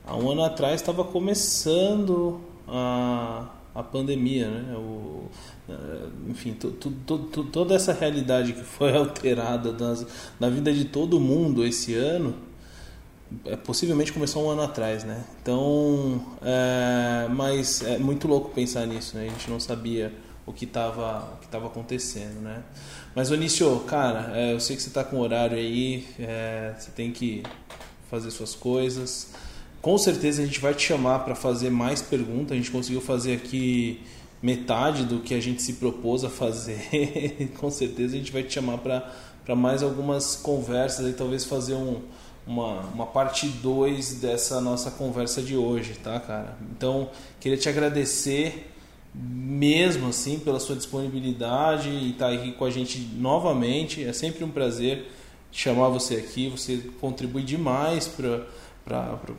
Há um ano atrás estava começando a, a pandemia, né? O, eh, enfim, toda essa realidade que foi alterada nas, na vida de todo mundo esse ano, é, possivelmente começou um ano atrás, né? Então, é, mas é muito louco pensar nisso, né? A gente não sabia o que estava o que tava acontecendo, né? Mas, Onício, cara, é, eu sei que você está com horário aí, é, você tem que fazer suas coisas. Com certeza a gente vai te chamar para fazer mais perguntas. A gente conseguiu fazer aqui metade do que a gente se propôs a fazer, com certeza a gente vai te chamar para mais algumas conversas e talvez fazer um, uma, uma parte 2 dessa nossa conversa de hoje, tá, cara? Então, queria te agradecer mesmo assim pela sua disponibilidade e estar tá aqui com a gente novamente. É sempre um prazer chamar você aqui. Você contribui demais para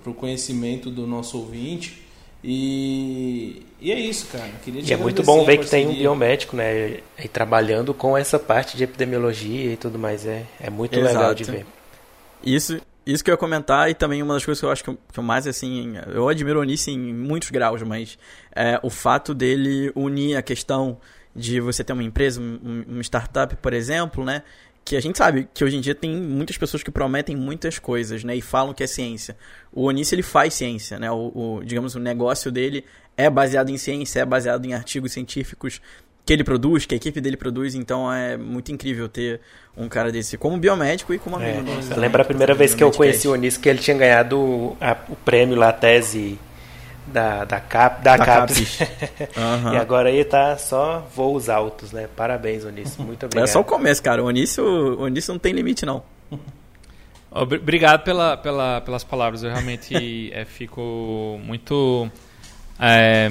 o conhecimento do nosso ouvinte. E, e é isso, cara. Queria te e é muito bom ver que tem um biomédico, né? E trabalhando com essa parte de epidemiologia e tudo mais. É, é muito Exato. legal de ver. Isso, isso que eu ia comentar, e também uma das coisas que eu acho que eu, que eu mais, assim, eu admiro o Onice em muitos graus, mas é, o fato dele unir a questão de você ter uma empresa, um, uma startup, por exemplo, né? Que a gente sabe que hoje em dia tem muitas pessoas que prometem muitas coisas, né, e falam que é ciência. O Onice ele faz ciência, né? O, o, digamos o negócio dele é baseado em ciência, é baseado em artigos científicos que ele produz, que a equipe dele produz, então é muito incrível ter um cara desse como biomédico e como amigo. É, eu lembro a primeira vez que eu conheci o Onice que ele tinha ganhado a, o prêmio lá, a tese da, da, cap, da, da CAPES. uhum. e agora aí tá só voos altos, né? Parabéns, Onísio. Muito obrigado. É só o começo, cara. O Onísio, o Onísio não tem limite, não. Obrigado pela, pela, pelas palavras. Eu realmente é, fico muito. É,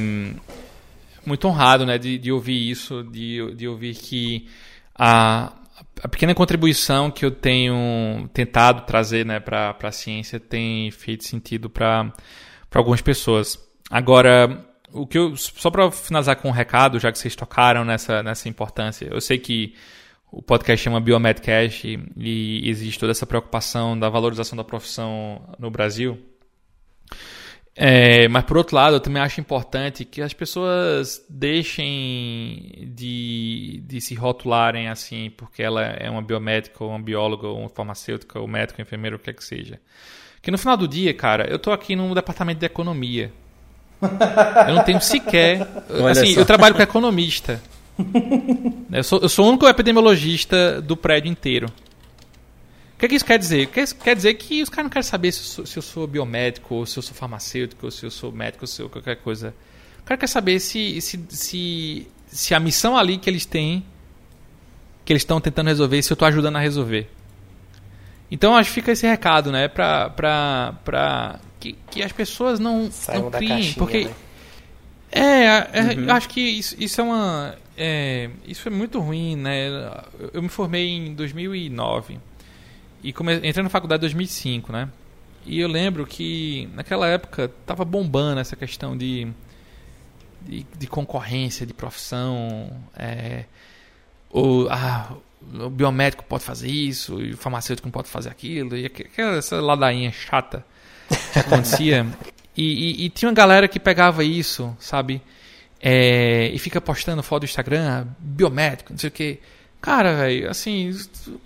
muito honrado né, de, de ouvir isso, de, de ouvir que a, a pequena contribuição que eu tenho tentado trazer né, para a ciência tem feito sentido para algumas pessoas. Agora, o que eu, só para finalizar com um recado, já que vocês tocaram nessa, nessa importância, eu sei que o podcast chama Biomedcast e existe toda essa preocupação da valorização da profissão no Brasil. É, mas por outro lado, eu também acho importante que as pessoas deixem de, de se rotularem assim, porque ela é uma biomédica, ou uma bióloga, ou uma farmacêutica, ou médico, enfermeiro, o que quer que seja. Que no final do dia, cara, eu tô aqui no departamento de economia. Eu não tenho sequer. Olha assim, só. eu trabalho com economista. Eu sou, eu sou o único epidemiologista do prédio inteiro. O que, que isso quer dizer? Quer, quer dizer que os caras não querem saber se eu, sou, se eu sou biomédico, ou se eu sou farmacêutico, ou se eu sou médico, ou se eu qualquer coisa. O cara quer saber se, se, se, se a missão ali que eles têm, que eles estão tentando resolver, se eu estou ajudando a resolver. Então acho que fica esse recado, né? Pra, pra, pra que, que as pessoas não, Saiam não da criem. caixinha, porque né? é, é, Uhum. eu acho que isso, isso é uma. é, isso é muito ruim, né? Eu, me formei em 2009 e come, entrei na faculdade em 2005, né? E eu lembro que naquela época tava bombando essa questão de, de, de concorrência, de profissão. É, o, ah, o biomédico pode fazer isso, e o farmacêutico não pode fazer aquilo, e aqu- aquela essa ladainha chata que acontecia. E, e- e tinha uma galera que pegava isso, sabe? É, e fica postando foto do Instagram, biomédico, não sei o que. Cara, velho, assim, isso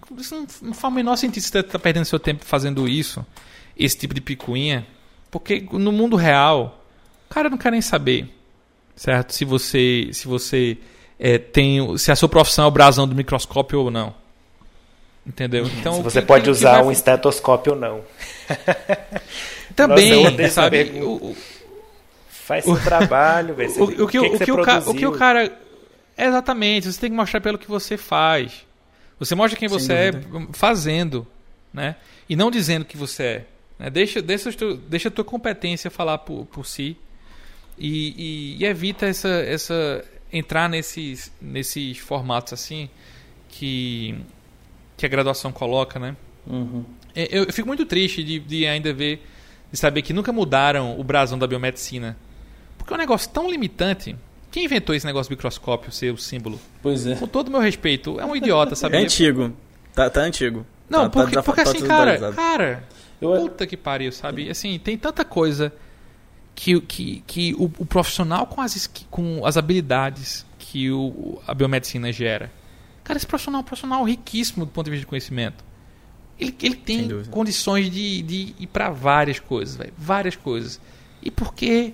não, faz o menor sentido você tá perdendo seu tempo fazendo isso, esse tipo de picuinha. Porque no mundo real, o cara não quer nem saber, certo? Se você, se você é, tem, se a sua profissão é o brasão do microscópio ou não. Entendeu? Então, Se você pode usar vai- um estetoscópio ou não. também, Nossa, eu odeio essa sabe? pergunta. O- o- Faz seu trabalho, velho. Você- o, o que, o, você que o, ca- o que o cara. Exatamente, você tem que mostrar pelo que você faz. Você mostra quem Sem você é dúvida. fazendo, né? E não dizendo que você é. né? Deixa, deixa, a tua- deixa a tua competência falar por, por si e, e- e evita essa, essa entrar nesses, nesses formatos assim que, que a graduação coloca, né? Uhum. É, Eu, eu fico muito triste de, de ainda ver, de saber que nunca mudaram o brasão da biomedicina. Porque é um negócio tão limitante. Quem inventou esse negócio do microscópio ser o símbolo? Pois é. Com todo o meu respeito, é um idiota, É sabe? antigo. Tá, tá antigo. Não, Tá- tá porque, desafa- porque tá assim, cara, cara, Eu- puta que pariu, sabe? Assim, tem tanta coisa que, que, que o, o profissional com as, com as habilidades que o, a biomedicina gera. Cara, esse profissional é um profissional riquíssimo do ponto de vista de conhecimento. Ele, ele tem condições de, de ir para várias coisas, velho. Várias coisas. E por que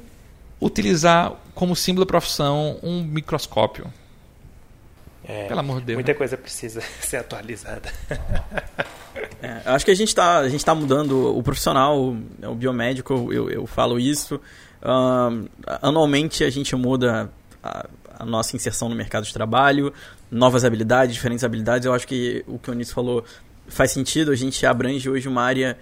utilizar como símbolo da profissão um microscópio? É, Pelo amor de Deus. muita né? coisa precisa ser atualizada. É, acho que a gente está a gente tá mudando o profissional, o, o biomédico, eu, eu falo isso. Ahn, anualmente a gente muda a, a nossa inserção no mercado de trabalho, novas habilidades, diferentes habilidades. Eu acho que o que o Onísio falou faz sentido. A gente abrange hoje uma área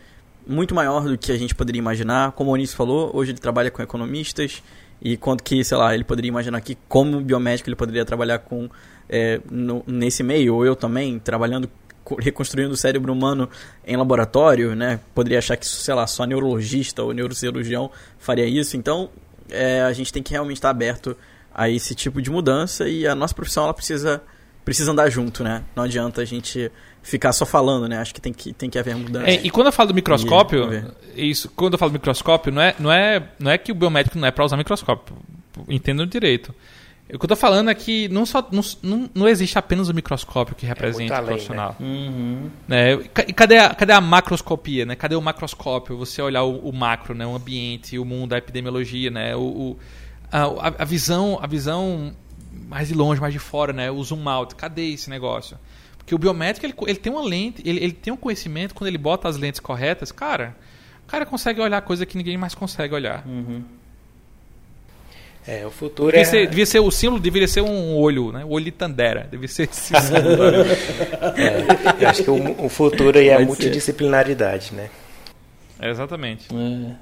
muito maior do que a gente poderia imaginar. Como o Onísio falou, hoje ele trabalha com economistas e quanto que, sei lá, ele poderia imaginar que como biomédico ele poderia trabalhar com é, no- nesse meio, ou eu também, trabalhando co- reconstruindo o cérebro humano em laboratório, né? Poderia achar que, sei lá, só neurologista ou neurocirurgião faria isso. Então, é, a gente tem que realmente estar aberto a esse tipo de mudança e a nossa profissão ela precisa precisa andar junto, né? Não adianta a gente ficar só falando, né? Acho que tem que tem que haver mudança. É, e quando eu falo do microscópio, E- isso, quando eu falo do microscópio, não é, não é, não é que o biomédico não é para usar microscópio. Entendo direito. O que eu tô falando é que não, só, não, não, não existe apenas o microscópio que representa o além, profissional. Uhum. Né? E ca- E cadê a, cadê a macroscopia, né? Cadê o macroscópio? Você olhar o, o macro, né? O ambiente, o mundo, a epidemiologia, né? O, o- a, a visão, a visão mais de longe, mais de fora, né? O zoom out. Cadê esse negócio? Porque o biomédico, ele, ele tem uma lente, ele, ele tem um conhecimento, quando ele bota as lentes corretas, cara, o cara consegue olhar coisa que ninguém mais consegue olhar. É, o futuro Devia, é. ser, devia ser o símbolo, deveria ser um olho, né? O olho de Tandera. Devia ser esse símbolo. é, eu acho que o, o futuro aí é a multidisciplinaridade, né? É, exatamente.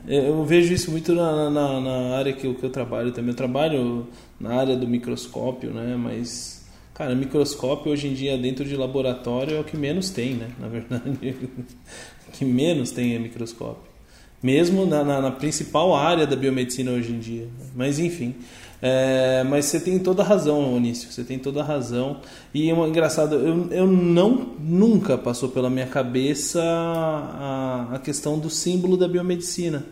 É, eu vejo isso muito na, na, na área que eu, que eu trabalho também. Eu trabalho na área do microscópio, né? Mas, cara, microscópio hoje em dia dentro de laboratório é o que menos tem, né? Na verdade, o que menos tem é microscópio. Mesmo na, na, na principal área da biomedicina hoje em dia. Mas, enfim. É, mas você tem toda a razão, Onício. Você tem toda a razão. E é uma- engraçado, eu, eu não nunca passou pela minha cabeça a, a questão do símbolo da biomedicina.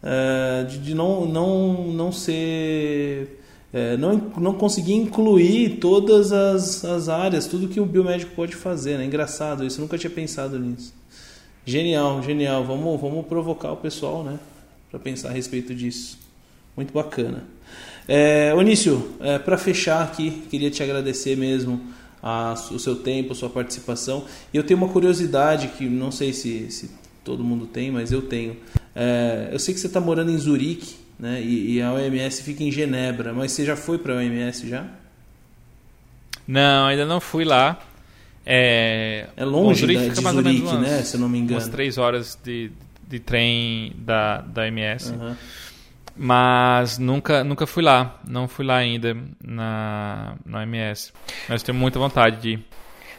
É, de, de não, não, não ser. É, não, não conseguir incluir todas as, as áreas, tudo que o biomédico pode fazer. Né? Engraçado isso, nunca tinha pensado nisso. Genial, genial. Vamos, vamos provocar o pessoal né? para pensar a respeito disso. Muito bacana. É, Onício, é, para fechar aqui, queria te agradecer mesmo a, o seu tempo, a sua participação. E eu tenho uma curiosidade que não sei se, se todo mundo tem, mas eu tenho. É, eu sei que você está morando em Zurique, né? E, e, a OMS fica em Genebra, mas você já foi para a OMS já? Não, ainda não fui lá. É, é longe Bom, da, de Zurique, umas, né? Se eu não me engano. Umas três horas de, de trem da, da OMS. Uhum. Mas nunca, nunca fui lá. Não fui lá ainda na, na OMS. Mas tenho muita vontade de ir.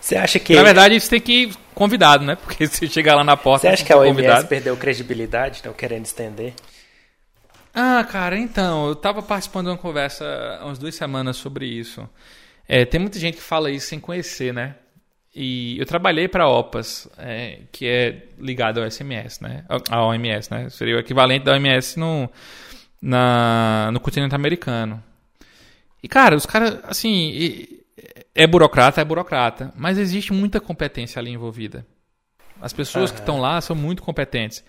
Você acha que. Na verdade, você tem que ir convidado, né? Porque se chegar lá na porta. Você acha que a OMS convidado. perdeu credibilidade? Estão querendo estender? Ah, cara, então. Eu tava participando de uma conversa há umas duas semanas sobre isso. É, tem muita gente que fala isso sem conhecer, né? E eu trabalhei para a OPAS, é, que é ligado ao SMS, né? A OMS, né? Seria o equivalente da OMS no, na, no continente americano. E, cara, os caras, assim, é burocrata, é burocrata, mas existe muita competência ali envolvida. As pessoas uhum. que estão lá são muito competentes.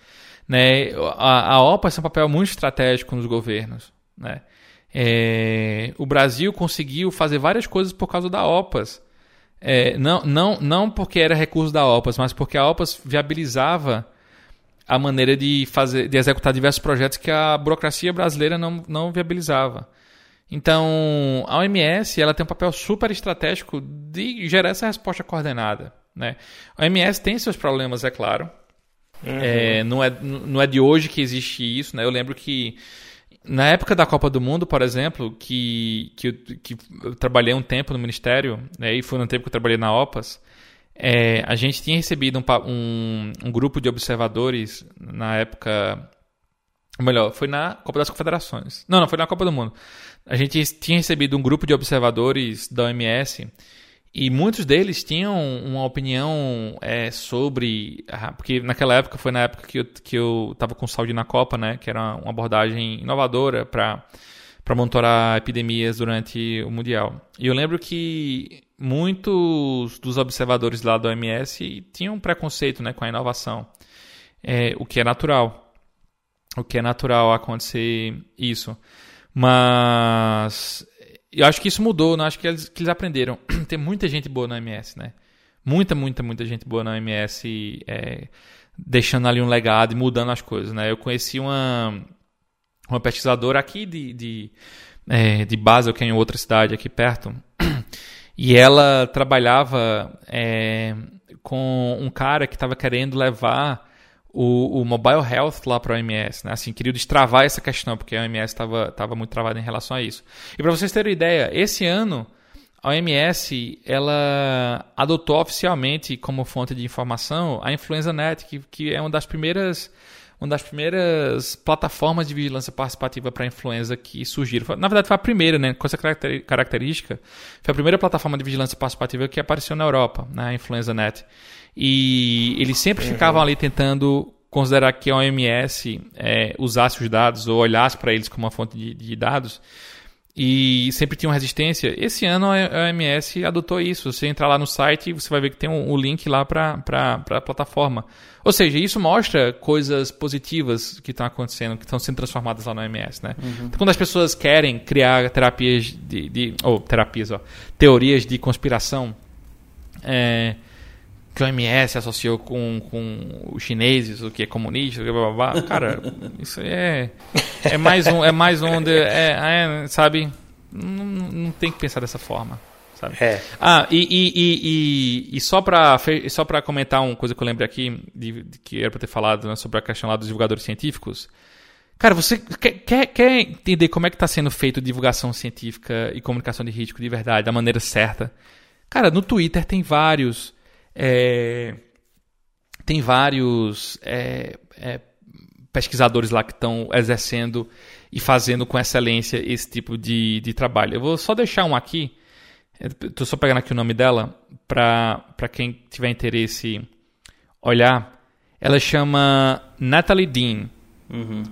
Né? A, a OPAS tem um papel muito estratégico nos governos. Né? É, o Brasil conseguiu fazer várias coisas por causa da OPAS. É, não, não, não porque era recurso da OPAS, mas porque a OPAS viabilizava a maneira de fazer, de executar diversos projetos que a burocracia brasileira não, não viabilizava. Então, a OMS ela tem um papel super estratégico de gerar essa resposta coordenada. Né? A OMS tem seus problemas, é claro. Uhum. É, não, é, não é de hoje que existe isso. Né? Eu lembro que na época da Copa do Mundo, por exemplo, que, que, eu, que eu trabalhei um tempo no Ministério, né, e foi no tempo que eu trabalhei na OPAS, é, a gente tinha recebido um, um, um, grupo de observadores na época. Melhor, foi na Copa das Confederações. Não, não, foi na Copa do Mundo. A gente tinha recebido um grupo de observadores da OMS e muitos deles tinham uma opinião é, sobre. Porque naquela época foi na época que eu, que eu tava com saúde na Copa, né? Que era uma abordagem inovadora para monitorar epidemias durante o Mundial. E eu lembro que muitos dos observadores lá da OMS tinham um preconceito né, com a inovação, é, o que é natural. O que é natural acontecer isso. Mas eu acho que isso mudou, né? acho que eles, que eles aprenderam. Tem muita gente boa na OMS, né? Muita, muita, muita gente boa na OMS é, deixando ali um legado e mudando as coisas, né? Eu conheci uma, uma pesquisadora aqui de, de, é, de Basel, que é em outra cidade aqui perto, e ela trabalhava é, com um cara que estava querendo levar o, o, Mobile Health lá para a OMS, né? Assim, queria destravar essa questão, porque a OMS estava muito travada em relação a isso. E para vocês terem ideia, esse ano a OMS ela adotou oficialmente como fonte de informação a InfluenzaNet, que, que é uma das primeiras uma das primeiras plataformas de vigilância participativa para influenza que surgiram. Na verdade, foi a primeira, né, com essa característica. Foi a primeira plataforma de vigilância participativa que apareceu na Europa, né, a InfluenzaNet. E eles sempre uhum. ficavam ali tentando considerar que a OMS é, usasse os dados ou olhasse para eles como uma fonte de, de dados e sempre tinham resistência. Esse ano a OMS adotou isso. Você entrar lá no site, você vai ver que tem um, um link lá para a plataforma. Ou seja, isso mostra coisas positivas que estão acontecendo, que estão sendo transformadas lá no OMS. Né? Uhum. Então, quando as pessoas querem criar terapias de. de ou terapias, ó, teorias de conspiração. É, que o MS associou com, com os chineses, o que é comunista, blá, blá, blá. cara, isso é é mais um é mais um de, é, é, sabe, não, não tem que pensar dessa forma, sabe? É. Ah, e, e, e, e, só para só para comentar uma coisa que eu lembro aqui de, de que era para ter falado né, sobre a questão lá dos divulgadores científicos. Cara, você quer, quer, quer entender como é que está sendo feito divulgação científica e comunicação de risco de verdade, da maneira certa? Cara, no Twitter tem vários é, tem vários é, é, pesquisadores lá que estão exercendo e fazendo com excelência esse tipo de, de trabalho. Eu vou só deixar um aqui, estou só pegando aqui o nome dela, para quem tiver interesse olhar. Ela chama Natalie Dean. Uhum.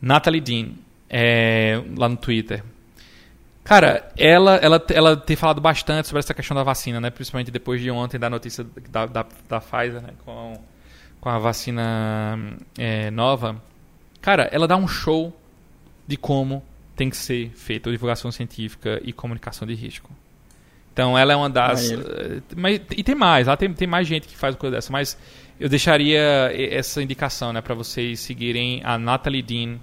Natalie Dean, é, lá no Twitter. Cara, ela, ela, ela tem falado bastante sobre essa questão da vacina, né? Principalmente depois de ontem da notícia da, da, da Pfizer, né? Com, com a vacina é, nova. Cara, ela dá um show de como tem que ser feita a divulgação científica e comunicação de risco. Então ela é uma das. Uh, mas, e tem mais, lá tem, tem mais gente que faz coisa dessa, mas eu deixaria essa indicação né, para vocês seguirem a Natalie Dean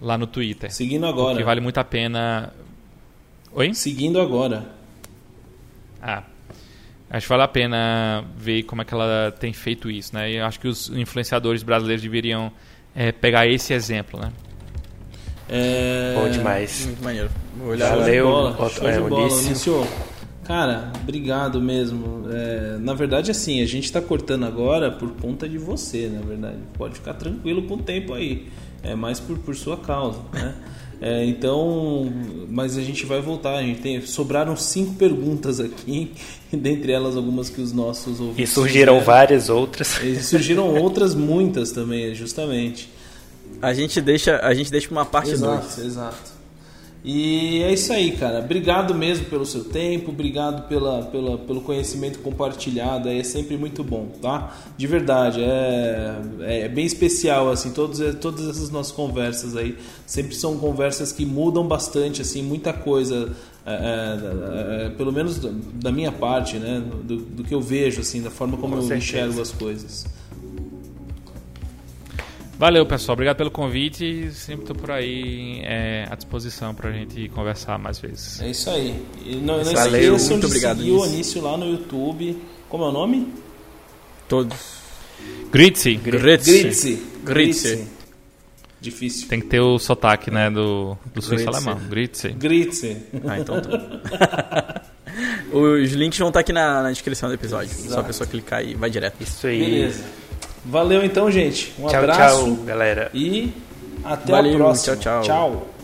lá no Twitter. Seguindo agora. Que vale muito a pena. Oi? Seguindo agora. Ah. Acho que vale a pena ver como é que ela tem feito isso, né? E eu acho que os influenciadores brasileiros deveriam é, pegar esse exemplo, né? É... Bom demais. Muito maneiro. Valeu, bola, show de bola. Cara, obrigado mesmo. É, na verdade, assim, a gente está cortando agora por conta de você, na verdade. Pode ficar tranquilo com o tempo aí. É mais por, por sua causa, né? É, então, mas a gente vai voltar. A gente tem, sobraram cinco perguntas aqui, dentre elas algumas que os nossos ouvintes. E surgiram várias outras. E surgiram outras muitas também, justamente. A gente deixa, a gente deixa uma parte Exato, dois. exato. E é isso aí, cara. Obrigado mesmo pelo seu tempo, obrigado pela, pela, pelo conhecimento compartilhado. É sempre muito bom, tá? De verdade, é, é bem especial, assim, todos, todas essas nossas conversas aí sempre são conversas que mudam bastante, assim, muita coisa. É, é, é, pelo menos da minha parte, né, do, do, que eu vejo, assim, da forma como Com eu certeza. enxergo as coisas. Valeu, pessoal. Obrigado pelo convite. Sempre estou por aí é, à disposição para a gente conversar mais vezes. É isso aí. E não, não Valeu, esqueçam muito de obrigado, seguir o Anício lá no YouTube. Como é o nome? Todos. Gritzy. Gritzy. Gritzy. Difícil. Tem que ter o sotaque, né, do, do suíço alemão. Gritzy. Gritzy. Ah, então tá. Os links vão estar aqui na, na descrição do episódio. Exato. Só a pessoa clicar e vai direto. Isso aí. Beleza. Valeu então, gente. Um tchau, abraço. Tchau, galera. E até Valeu, a próxima. Tchau, tchau. Tchau.